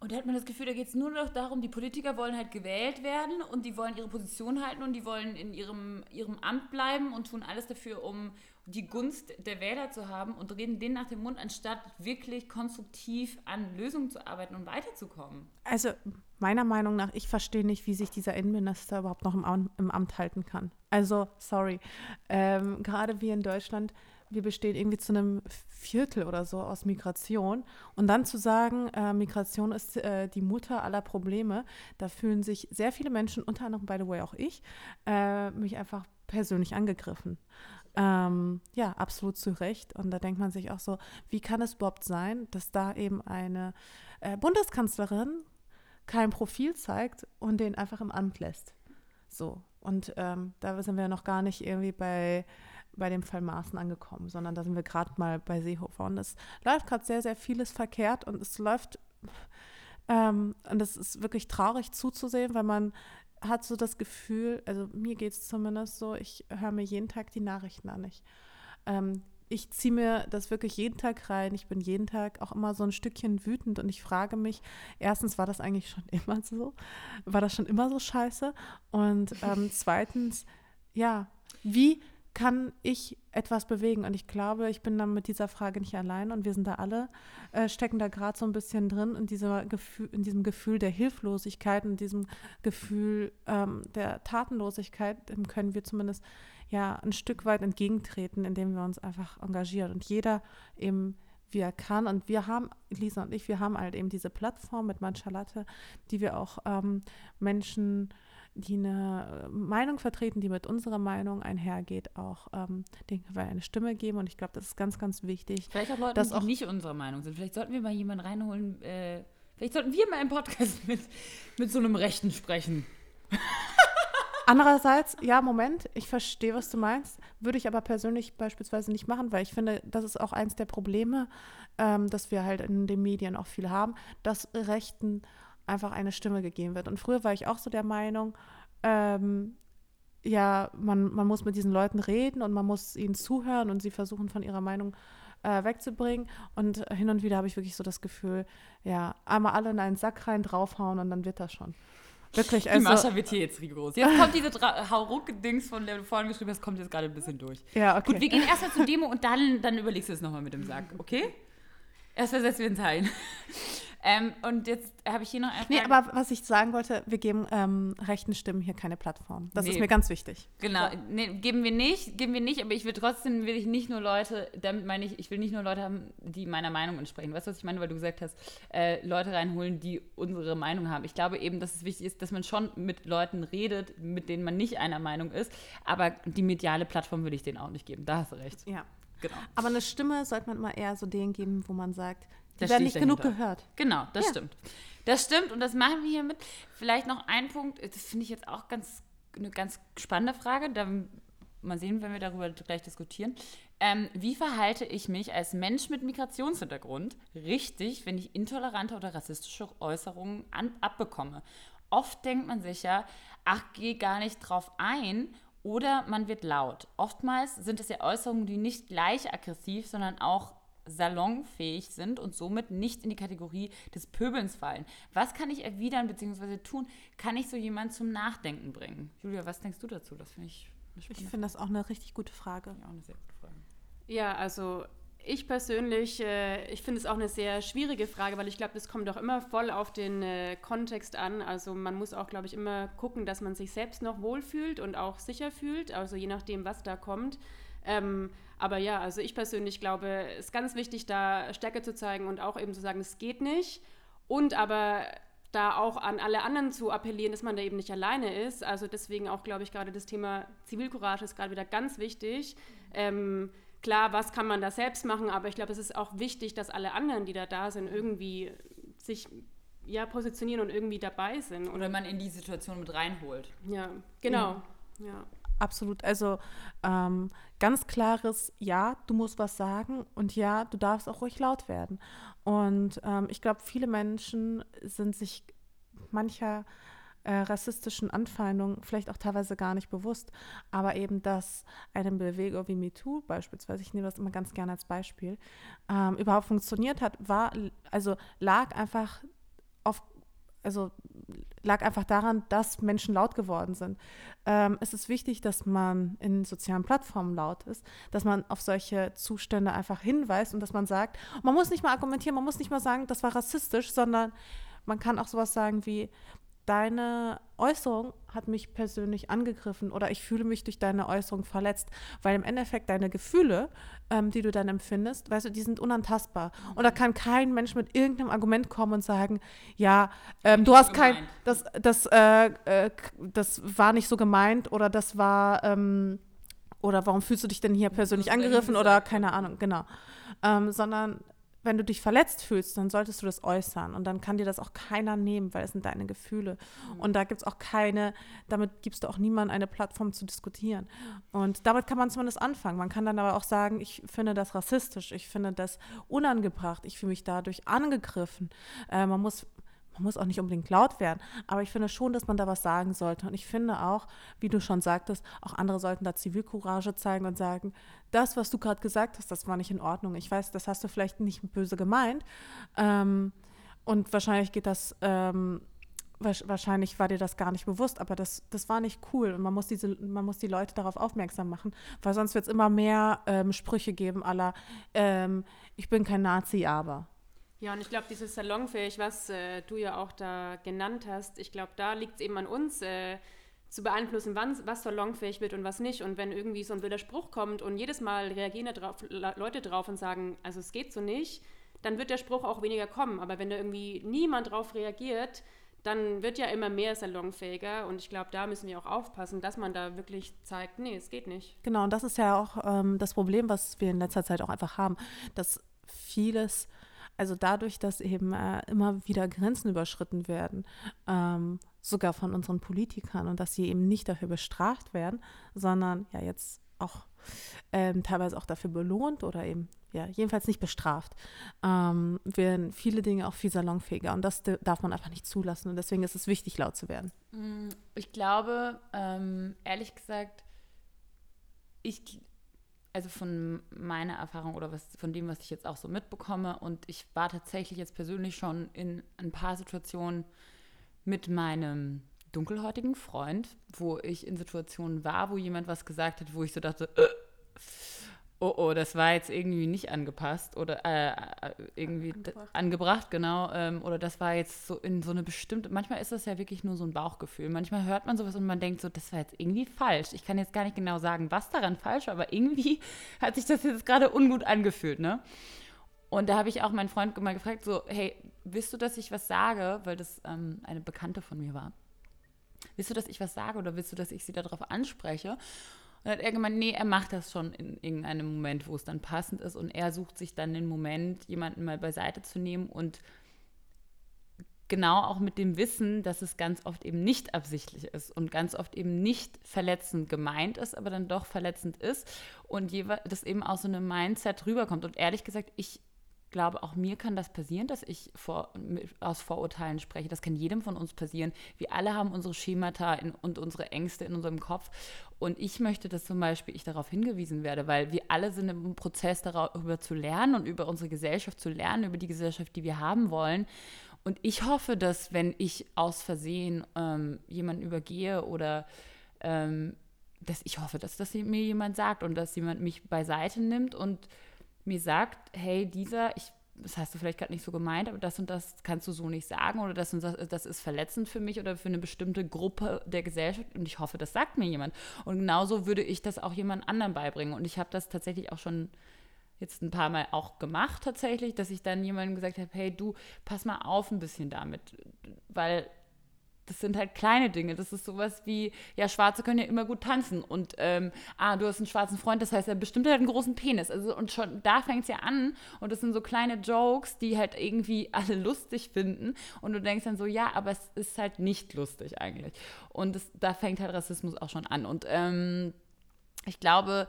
Und da hat man das Gefühl, da geht es nur noch darum, die Politiker wollen halt gewählt werden und die wollen ihre Position halten und die wollen in ihrem, ihrem Amt bleiben und tun alles dafür, um die Gunst der Wähler zu haben und reden denen nach dem Mund, anstatt wirklich konstruktiv an Lösungen zu arbeiten und weiterzukommen. Also meiner Meinung nach, ich verstehe nicht, wie sich dieser Innenminister überhaupt noch im, Amt, im Amt halten kann. Also, sorry. Ähm, Gerade wie in Deutschland wir bestehen irgendwie zu einem Viertel oder so aus Migration. Und dann zu sagen, äh, Migration ist äh, die Mutter aller Probleme, da fühlen sich sehr viele Menschen, unter anderem, by the way, auch ich, äh, mich einfach persönlich angegriffen. Ähm, ja, absolut zu Recht. Und da denkt man sich auch so, wie kann es überhaupt sein, dass da eben eine äh, Bundeskanzlerin kein Profil zeigt und den einfach im Amt lässt? So. Und ähm, da sind wir noch gar nicht irgendwie bei bei dem Fall Maaßen angekommen, sondern da sind wir gerade mal bei Seehofer. Und es läuft gerade sehr, sehr vieles verkehrt und es läuft, ähm, und es ist wirklich traurig zuzusehen, weil man hat so das Gefühl, also mir geht es zumindest so, ich höre mir jeden Tag die Nachrichten an. Ich, ähm, ich ziehe mir das wirklich jeden Tag rein. Ich bin jeden Tag auch immer so ein Stückchen wütend und ich frage mich, erstens, war das eigentlich schon immer so? War das schon immer so scheiße? Und ähm, zweitens, ja, wie kann ich etwas bewegen? Und ich glaube, ich bin dann mit dieser Frage nicht allein und wir sind da alle, äh, stecken da gerade so ein bisschen drin in, Gefühl, in diesem Gefühl der Hilflosigkeit, in diesem Gefühl ähm, der Tatenlosigkeit, dem können wir zumindest ja ein Stück weit entgegentreten, indem wir uns einfach engagieren. Und jeder eben wie er kann. Und wir haben, Lisa und ich, wir haben halt eben diese Plattform mit Mancha Latte, die wir auch ähm, Menschen die eine Meinung vertreten, die mit unserer Meinung einhergeht, auch ähm, denen wir eine Stimme geben. Und ich glaube, das ist ganz, ganz wichtig. Vielleicht auch Leute, dass die auch- nicht unserer Meinung sind. Vielleicht sollten wir mal jemanden reinholen. Äh, vielleicht sollten wir mal im Podcast mit, mit so einem Rechten sprechen. Andererseits, ja, Moment, ich verstehe, was du meinst, würde ich aber persönlich beispielsweise nicht machen, weil ich finde, das ist auch eins der Probleme, ähm, dass wir halt in den Medien auch viel haben, dass Rechten einfach eine Stimme gegeben wird. Und früher war ich auch so der Meinung, ähm, ja, man, man muss mit diesen Leuten reden und man muss ihnen zuhören und sie versuchen von ihrer Meinung äh, wegzubringen. Und hin und wieder habe ich wirklich so das Gefühl, ja, einmal alle in einen Sack rein, draufhauen und dann wird das schon. Wirklich, Die also. Mascha wird hier jetzt rigoros. Jetzt kommt diese Dra- Hauruck-Dings, von der du vorhin geschrieben hast, kommt jetzt gerade ein bisschen durch. Ja, okay. Gut, wir gehen erstmal zur Demo und dann, dann überlegst du es nochmal mit dem Sack, okay? Erst versetzen wir uns ein. Ähm, und jetzt habe ich hier noch eine Nee, Frage. aber was ich sagen wollte, wir geben ähm, rechten Stimmen hier keine Plattform. Das ist Nee. mir ganz wichtig. Genau, nee, geben wir nicht, geben wir nicht, aber ich will trotzdem, will ich nicht nur Leute, damit meine ich, ich will nicht nur Leute haben, die meiner Meinung entsprechen. Weißt du, was ich meine, weil du gesagt hast, äh, Leute reinholen, die unsere Meinung haben. Ich glaube eben, dass es wichtig ist, dass man schon mit Leuten redet, mit denen man nicht einer Meinung ist, aber die mediale Plattform will ich denen auch nicht geben. Da hast du recht. Ja. Genau. Aber eine Stimme sollte man immer eher so denen geben, wo man sagt, die Da werden nicht ich genug dahinter. gehört. Genau, das Ja. stimmt. Das stimmt und das machen wir hiermit. Vielleicht noch ein Punkt, das finde ich jetzt auch ganz, eine ganz spannende Frage. Da, mal sehen, wenn wir darüber gleich diskutieren. Ähm, wie verhalte ich mich als Mensch mit Migrationshintergrund richtig, wenn ich intolerante oder rassistische Äußerungen an, abbekomme? Oft denkt man sich ja, ach, geh gar nicht drauf ein oder man wird laut. Oftmals sind es ja Äußerungen, die nicht gleich aggressiv, sondern auch salonfähig sind und somit nicht in die Kategorie des Pöbelns fallen. Was kann ich erwidern bzw. tun? Kann ich so jemanden zum Nachdenken bringen? Julia, was denkst du dazu? Das finde ich eine Ich finde das auch eine richtig gute Frage. Frage. Auch eine sehr gute Frage. Ja, also ich persönlich, äh, ich finde es auch eine sehr schwierige Frage, weil ich glaube, das kommt auch immer voll auf den äh, Kontext an. Also man muss auch, glaube ich, immer gucken, dass man sich selbst noch wohlfühlt und auch sicher fühlt, also je nachdem, was da kommt. Ähm, aber ja, also ich persönlich glaube, es ist ganz wichtig, da Stärke zu zeigen und auch eben zu sagen, es geht nicht. Und aber da auch an alle anderen zu appellieren, dass man da eben nicht alleine ist. Also deswegen auch, glaube ich, gerade das Thema Zivilcourage ist gerade wieder ganz wichtig. Ähm, klar, was kann man da selbst machen, aber ich glaube, es ist auch wichtig, dass alle anderen, die da da sind, irgendwie sich ja, positionieren und irgendwie dabei sind. Oder man in die Situation mit reinholt. Ja, genau. Ja. Absolut. Also ähm, ganz klares Ja, du musst was sagen und ja, du darfst auch ruhig laut werden. Und ähm, ich glaube, viele Menschen sind sich mancher äh, rassistischen Anfeindungen vielleicht auch teilweise gar nicht bewusst. Aber eben, dass eine Bewegung wie MeToo beispielsweise, ich nehme das immer ganz gerne als Beispiel, ähm, überhaupt funktioniert hat, war, also lag einfach auf, also lag einfach daran, dass Menschen laut geworden sind. Ähm, es ist wichtig, dass man in sozialen Plattformen laut ist, dass man auf solche Zustände einfach hinweist und dass man sagt, man muss nicht mal argumentieren, man muss nicht mal sagen, das war rassistisch, sondern man kann auch sowas sagen wie, deine Äußerung hat mich persönlich angegriffen oder ich fühle mich durch deine Äußerung verletzt, weil im Endeffekt deine Gefühle, ähm, die du dann empfindest, weißt du, die sind unantastbar. Und da kann kein Mensch mit irgendeinem Argument kommen und sagen, ja, ähm, du hast kein, das, das, äh, äh, das war nicht so gemeint oder das war, ähm, oder warum fühlst du dich denn hier persönlich hast dahin angegriffen oder keine Ahnung, genau. Ähm, sondern wenn du dich verletzt fühlst, dann solltest du das äußern und dann kann dir das auch keiner nehmen, weil es sind deine Gefühle. Und da gibt es auch keine, damit gibst du auch niemandem eine Plattform zu diskutieren. Und damit kann man zumindest anfangen. Man kann dann aber auch sagen, ich finde das rassistisch, ich finde das unangebracht, ich fühle mich dadurch angegriffen. Äh, man muss man muss auch nicht unbedingt laut werden, aber ich finde schon, dass man da was sagen sollte. Und ich finde auch, wie du schon sagtest, auch andere sollten da Zivilcourage zeigen und sagen, das, was du gerade gesagt hast, das war nicht in Ordnung. Ich weiß, das hast du vielleicht nicht böse gemeint. Ähm, und wahrscheinlich geht das, ähm, wahrscheinlich war dir das gar nicht bewusst, aber das, das war nicht cool. Und man muss, diese, man muss die Leute darauf aufmerksam machen, weil sonst wird es immer mehr ähm, Sprüche geben, aller ähm, ich bin kein Nazi, aber. Ja, und ich glaube, dieses salonfähig, was äh, du ja auch da genannt hast, ich glaube, da liegt es eben an uns, äh, zu beeinflussen, wann, was salonfähig wird und was nicht. Und wenn irgendwie so ein blöder Spruch kommt und jedes Mal reagieren da drauf, Le- Leute drauf und sagen, also es geht so nicht, dann wird der Spruch auch weniger kommen. Aber wenn da irgendwie niemand drauf reagiert, dann wird ja immer mehr salonfähiger und ich glaube, da müssen wir auch aufpassen, dass man da wirklich zeigt, nee, es geht nicht. Genau, und das ist ja auch ähm, das Problem, was wir in letzter Zeit auch einfach haben, dass vieles, also dadurch, dass eben äh, immer wieder Grenzen überschritten werden, ähm, sogar von unseren Politikern und dass sie eben nicht dafür bestraft werden, sondern ja jetzt auch ähm, teilweise auch dafür belohnt oder eben ja, jedenfalls nicht bestraft, ähm, werden viele Dinge auch viel salonfähiger. Und das darf man einfach nicht zulassen. Und deswegen ist es wichtig, laut zu werden. Mm, ich glaube, ähm, ehrlich gesagt, ich, also von meiner Erfahrung oder was, von dem, was ich jetzt auch so mitbekomme, und ich war tatsächlich jetzt persönlich schon in ein paar Situationen mit meinem dunkelhäutigen Freund, wo ich in Situationen war, wo jemand was gesagt hat, wo ich so dachte, äh, oh oh, das war jetzt irgendwie nicht angepasst oder äh, äh irgendwie angebracht, angebracht genau. Ähm, oder das war jetzt so in so eine bestimmte, manchmal ist das ja wirklich nur so ein Bauchgefühl. Manchmal hört man sowas und man denkt so, das war jetzt irgendwie falsch. Ich kann jetzt gar nicht genau sagen, was daran falsch war, aber irgendwie hat sich das jetzt gerade ungut angefühlt, ne? Und da habe ich auch meinen Freund mal gefragt, so, hey, willst du, dass ich was sage? Weil das ähm, eine Bekannte von mir war. Willst du, dass ich was sage oder willst du, dass ich sie darauf anspreche? Und hat er gemeint, nee, er macht das schon in irgendeinem Moment, wo es dann passend ist. Und er sucht sich dann den Moment, jemanden mal beiseite zu nehmen und genau auch mit dem Wissen, dass es ganz oft eben nicht absichtlich ist und ganz oft eben nicht verletzend gemeint ist, aber dann doch verletzend ist und das eben aus so einem Mindset rüberkommt. Und ehrlich gesagt, ich glaube, auch mir kann das passieren, dass ich vor, aus Vorurteilen spreche. Das kann jedem von uns passieren. Wir alle haben unsere Schemata in, und unsere Ängste in unserem Kopf. Und ich möchte, dass zum Beispiel ich darauf hingewiesen werde, weil wir alle sind im Prozess darüber zu lernen und über unsere Gesellschaft zu lernen, über die Gesellschaft, die wir haben wollen. Und ich hoffe, dass wenn ich aus Versehen ähm, jemanden übergehe oder ähm, dass ich hoffe, dass das mir jemand sagt und dass jemand mich beiseite nimmt und mir sagt, hey, dieser, ich, das hast du vielleicht gerade nicht so gemeint, aber das und das kannst du so nicht sagen oder das und das, das ist verletzend für mich oder für eine bestimmte Gruppe der Gesellschaft und ich hoffe, das sagt mir jemand. Und genauso würde ich das auch jemand anderem beibringen. Und ich habe das tatsächlich auch schon jetzt ein paar Mal auch gemacht tatsächlich, dass ich dann jemandem gesagt habe, hey du, pass mal auf ein bisschen damit, weil das sind halt kleine Dinge. Das ist sowas wie, ja, Schwarze können ja immer gut tanzen. Und, ähm, ah, du hast einen schwarzen Freund, das heißt, er bestimmt hat einen großen Penis. Also, und schon da fängt es ja an. Und das sind so kleine Jokes, die halt irgendwie alle lustig finden. Und du denkst dann so, ja, aber es ist halt nicht lustig eigentlich. Und das, da fängt halt Rassismus auch schon an. Und ähm, ich glaube,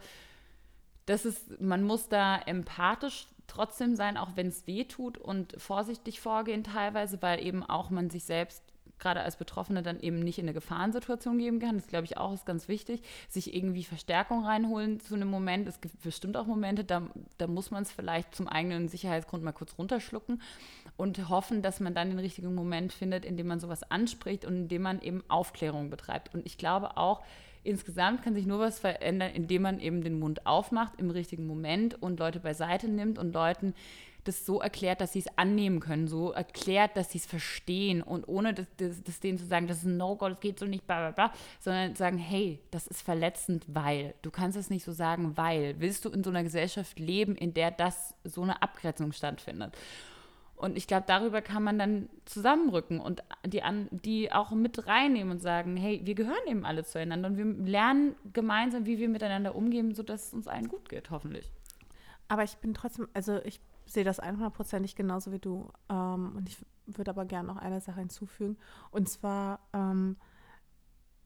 das ist, man muss da empathisch trotzdem sein, auch wenn es weh tut und vorsichtig vorgehen teilweise, weil eben auch man sich selbst gerade als Betroffene dann eben nicht in eine Gefahrensituation geben kann. Das glaube ich auch ist ganz wichtig. Sich irgendwie Verstärkung reinholen zu einem Moment. Es gibt bestimmt auch Momente, da, da muss man es vielleicht zum eigenen Sicherheitsgrund mal kurz runterschlucken und hoffen, dass man dann den richtigen Moment findet, in dem man sowas anspricht und in dem man eben Aufklärung betreibt. Und ich glaube auch, insgesamt kann sich nur was verändern, indem man eben den Mund aufmacht im richtigen Moment und Leute beiseite nimmt und Leuten das so erklärt, dass sie es annehmen können, so erklärt, dass sie es verstehen und ohne das, das, das denen zu sagen, das ist ein No-Go, das geht so nicht, bla bla bla, sondern sagen, hey, das ist verletzend, weil. Du kannst es nicht so sagen, weil. Willst du in so einer Gesellschaft leben, in der das so eine Abgrenzung stattfindet? Und ich glaube, darüber kann man dann zusammenrücken und die, an, die auch mit reinnehmen und sagen, hey, wir gehören eben alle zueinander und wir lernen gemeinsam, wie wir miteinander umgehen, sodass es uns allen gut geht, hoffentlich. Aber ich bin trotzdem, also ich sehe das 100%ig genauso wie du. Ähm, und ich würde aber gerne noch eine Sache hinzufügen. Und zwar ähm,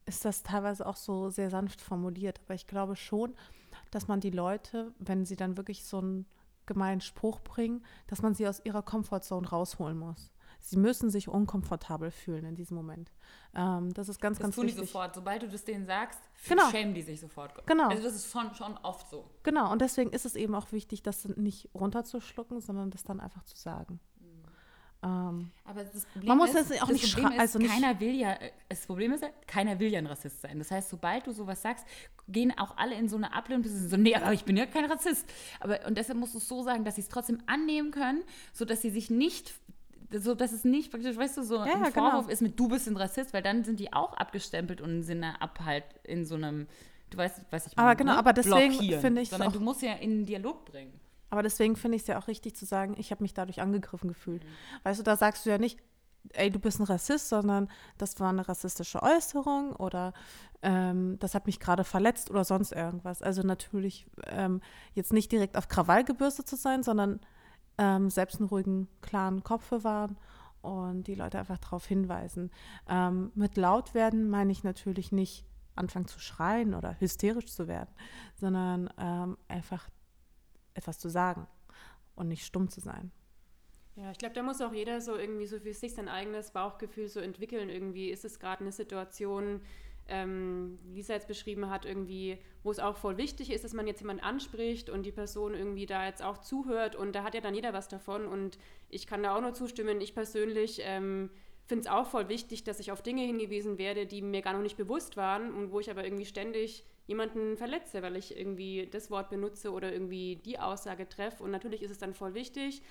ist das teilweise auch so sehr sanft formuliert. Aber ich glaube schon, dass man die Leute, wenn sie dann wirklich so einen gemeinen Spruch bringen, dass man sie aus ihrer Comfortzone rausholen muss. Sie müssen sich unkomfortabel fühlen in diesem Moment. Ähm, das ist ganz, das ganz tun wichtig. die sofort. Sobald du das denen sagst, genau. schämen die sich sofort. Genau. Also das ist schon, schon oft so. Genau. Und deswegen ist es eben auch wichtig, das nicht runterzuschlucken, sondern das dann einfach zu sagen. Mhm. Ähm, aber das Problem man muss ist, das auch nicht schreiben. Also keiner will ja, das Problem ist, keiner will ja ein Rassist sein. Das heißt, sobald du sowas sagst, gehen auch alle in so eine Ablehnung, so, nee, aber ich bin ja kein Rassist. Aber, und deshalb musst du es so sagen, dass sie es trotzdem annehmen können, sodass sie sich nicht so dass es nicht praktisch, weißt du, so ja, ein genau. Vorwurf ist mit du bist ein Rassist, weil dann sind die auch abgestempelt und sind ab halt in so einem, du weißt, was ich meine, aber genau, ne? aber deswegen finde ich sondern du musst ja in einen Dialog bringen. Aber deswegen finde ich es ja auch richtig zu sagen, ich habe mich dadurch angegriffen gefühlt. Mhm. Weißt du, da sagst du ja nicht, ey, du bist ein Rassist, sondern das war eine rassistische Äußerung oder ähm, das hat mich gerade verletzt oder sonst irgendwas. Also natürlich ähm, jetzt nicht direkt auf Krawall gebürstet zu sein, sondern ähm, selbst einen ruhigen, klaren Kopf bewahren und die Leute einfach darauf hinweisen. Ähm, mit laut werden meine ich natürlich nicht anfangen zu schreien oder hysterisch zu werden, sondern ähm, einfach etwas zu sagen und nicht stumm zu sein. Ja, ich glaube, da muss auch jeder so irgendwie so für sich sein eigenes Bauchgefühl so entwickeln. Irgendwie ist es gerade eine Situation, ähm, Lisa jetzt beschrieben hat, irgendwie, wo es auch voll wichtig ist, dass man jetzt jemanden anspricht und die Person irgendwie da jetzt auch zuhört und da hat ja dann jeder was davon und ich kann da auch nur zustimmen. Ich persönlich ähm, finde es auch voll wichtig, dass ich auf Dinge hingewiesen werde, die mir gar noch nicht bewusst waren und wo ich aber irgendwie ständig jemanden verletze, weil ich irgendwie das Wort benutze oder irgendwie die Aussage treffe und natürlich ist es dann voll wichtig,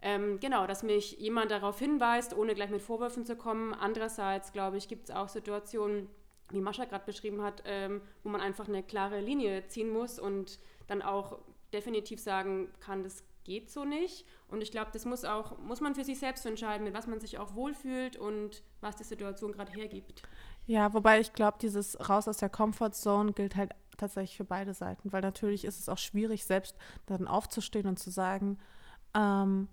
ähm, genau, dass mich jemand darauf hinweist, ohne gleich mit Vorwürfen zu kommen. Andererseits, glaube ich, gibt es auch Situationen, wie Mascha gerade beschrieben hat, ähm, wo man einfach eine klare Linie ziehen muss und dann auch definitiv sagen kann, das geht so nicht. Und ich glaube, das muss auch, muss man für sich selbst entscheiden, mit was man sich auch wohlfühlt und was die Situation gerade hergibt. Ja, wobei ich glaube, dieses Raus aus der Comfortzone gilt halt tatsächlich für beide Seiten, weil natürlich ist es auch schwierig, selbst dann aufzustehen und zu sagen, ähm,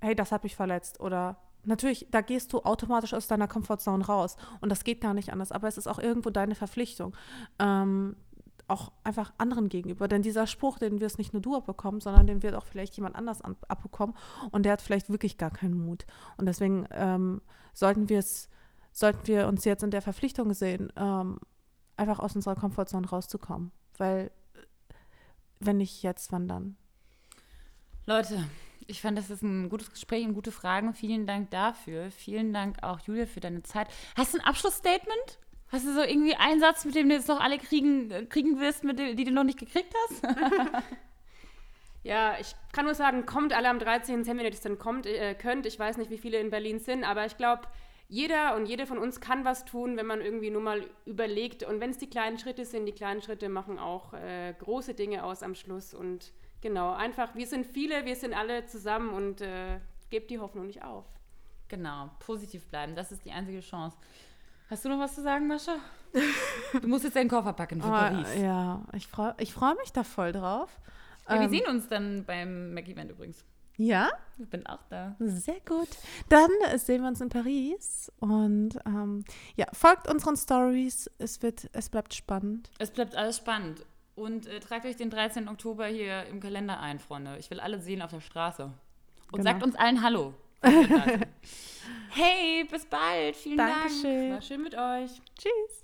hey, das hat mich verletzt oder natürlich, da gehst du automatisch aus deiner Comfortzone raus. Und das geht gar nicht anders. Aber es ist auch irgendwo deine Verpflichtung. Ähm, auch einfach anderen gegenüber. Denn dieser Spruch, den wirst nicht nur du abbekommen, sondern den wird auch vielleicht jemand anders abbekommen. Und der hat vielleicht wirklich gar keinen Mut. Und deswegen ähm, sollten wir sollten wir uns jetzt in der Verpflichtung sehen, ähm, einfach aus unserer Komfortzone rauszukommen. Weil wenn nicht jetzt, wann dann? Leute, ich fand, das ist ein gutes Gespräch und gute Fragen. Vielen Dank dafür. Vielen Dank auch, Julia, für deine Zeit. Hast du ein Abschlussstatement? Hast du so irgendwie einen Satz, mit dem du jetzt noch alle kriegen, kriegen wirst, mit dem, die du noch nicht gekriegt hast? ja, ich kann nur sagen, kommt alle am 13. wenn ihr das dann kommt, äh, könnt. Ich weiß nicht, wie viele in Berlin sind, aber ich glaube, jeder und jede von uns kann was tun, wenn man irgendwie nur mal überlegt. Und wenn es die kleinen Schritte sind, die kleinen Schritte machen auch äh, große Dinge aus am Schluss. Und Genau, einfach, wir sind viele, wir sind alle zusammen und äh, gebt die Hoffnung nicht auf. Genau, positiv bleiben, das ist die einzige Chance. Hast du noch was zu sagen, Mascha? Du musst jetzt deinen Koffer packen für oh, Paris. Ja, ich freue ich freu mich da voll drauf. Ja, wir ähm, sehen uns dann beim Mac-Event übrigens. Ja? Ich bin auch da. Sehr gut. Dann sehen wir uns in Paris und ähm, ja, folgt unseren Stories. Es wird, es bleibt spannend. Es bleibt alles spannend. Und äh, tragt euch den 13. Oktober hier im Kalender ein, Freunde. Ich will alle sehen auf der Straße. Und genau. sagt uns allen Hallo. hey, bis bald. Vielen Dankeschön. Dank. War schön mit euch. Tschüss.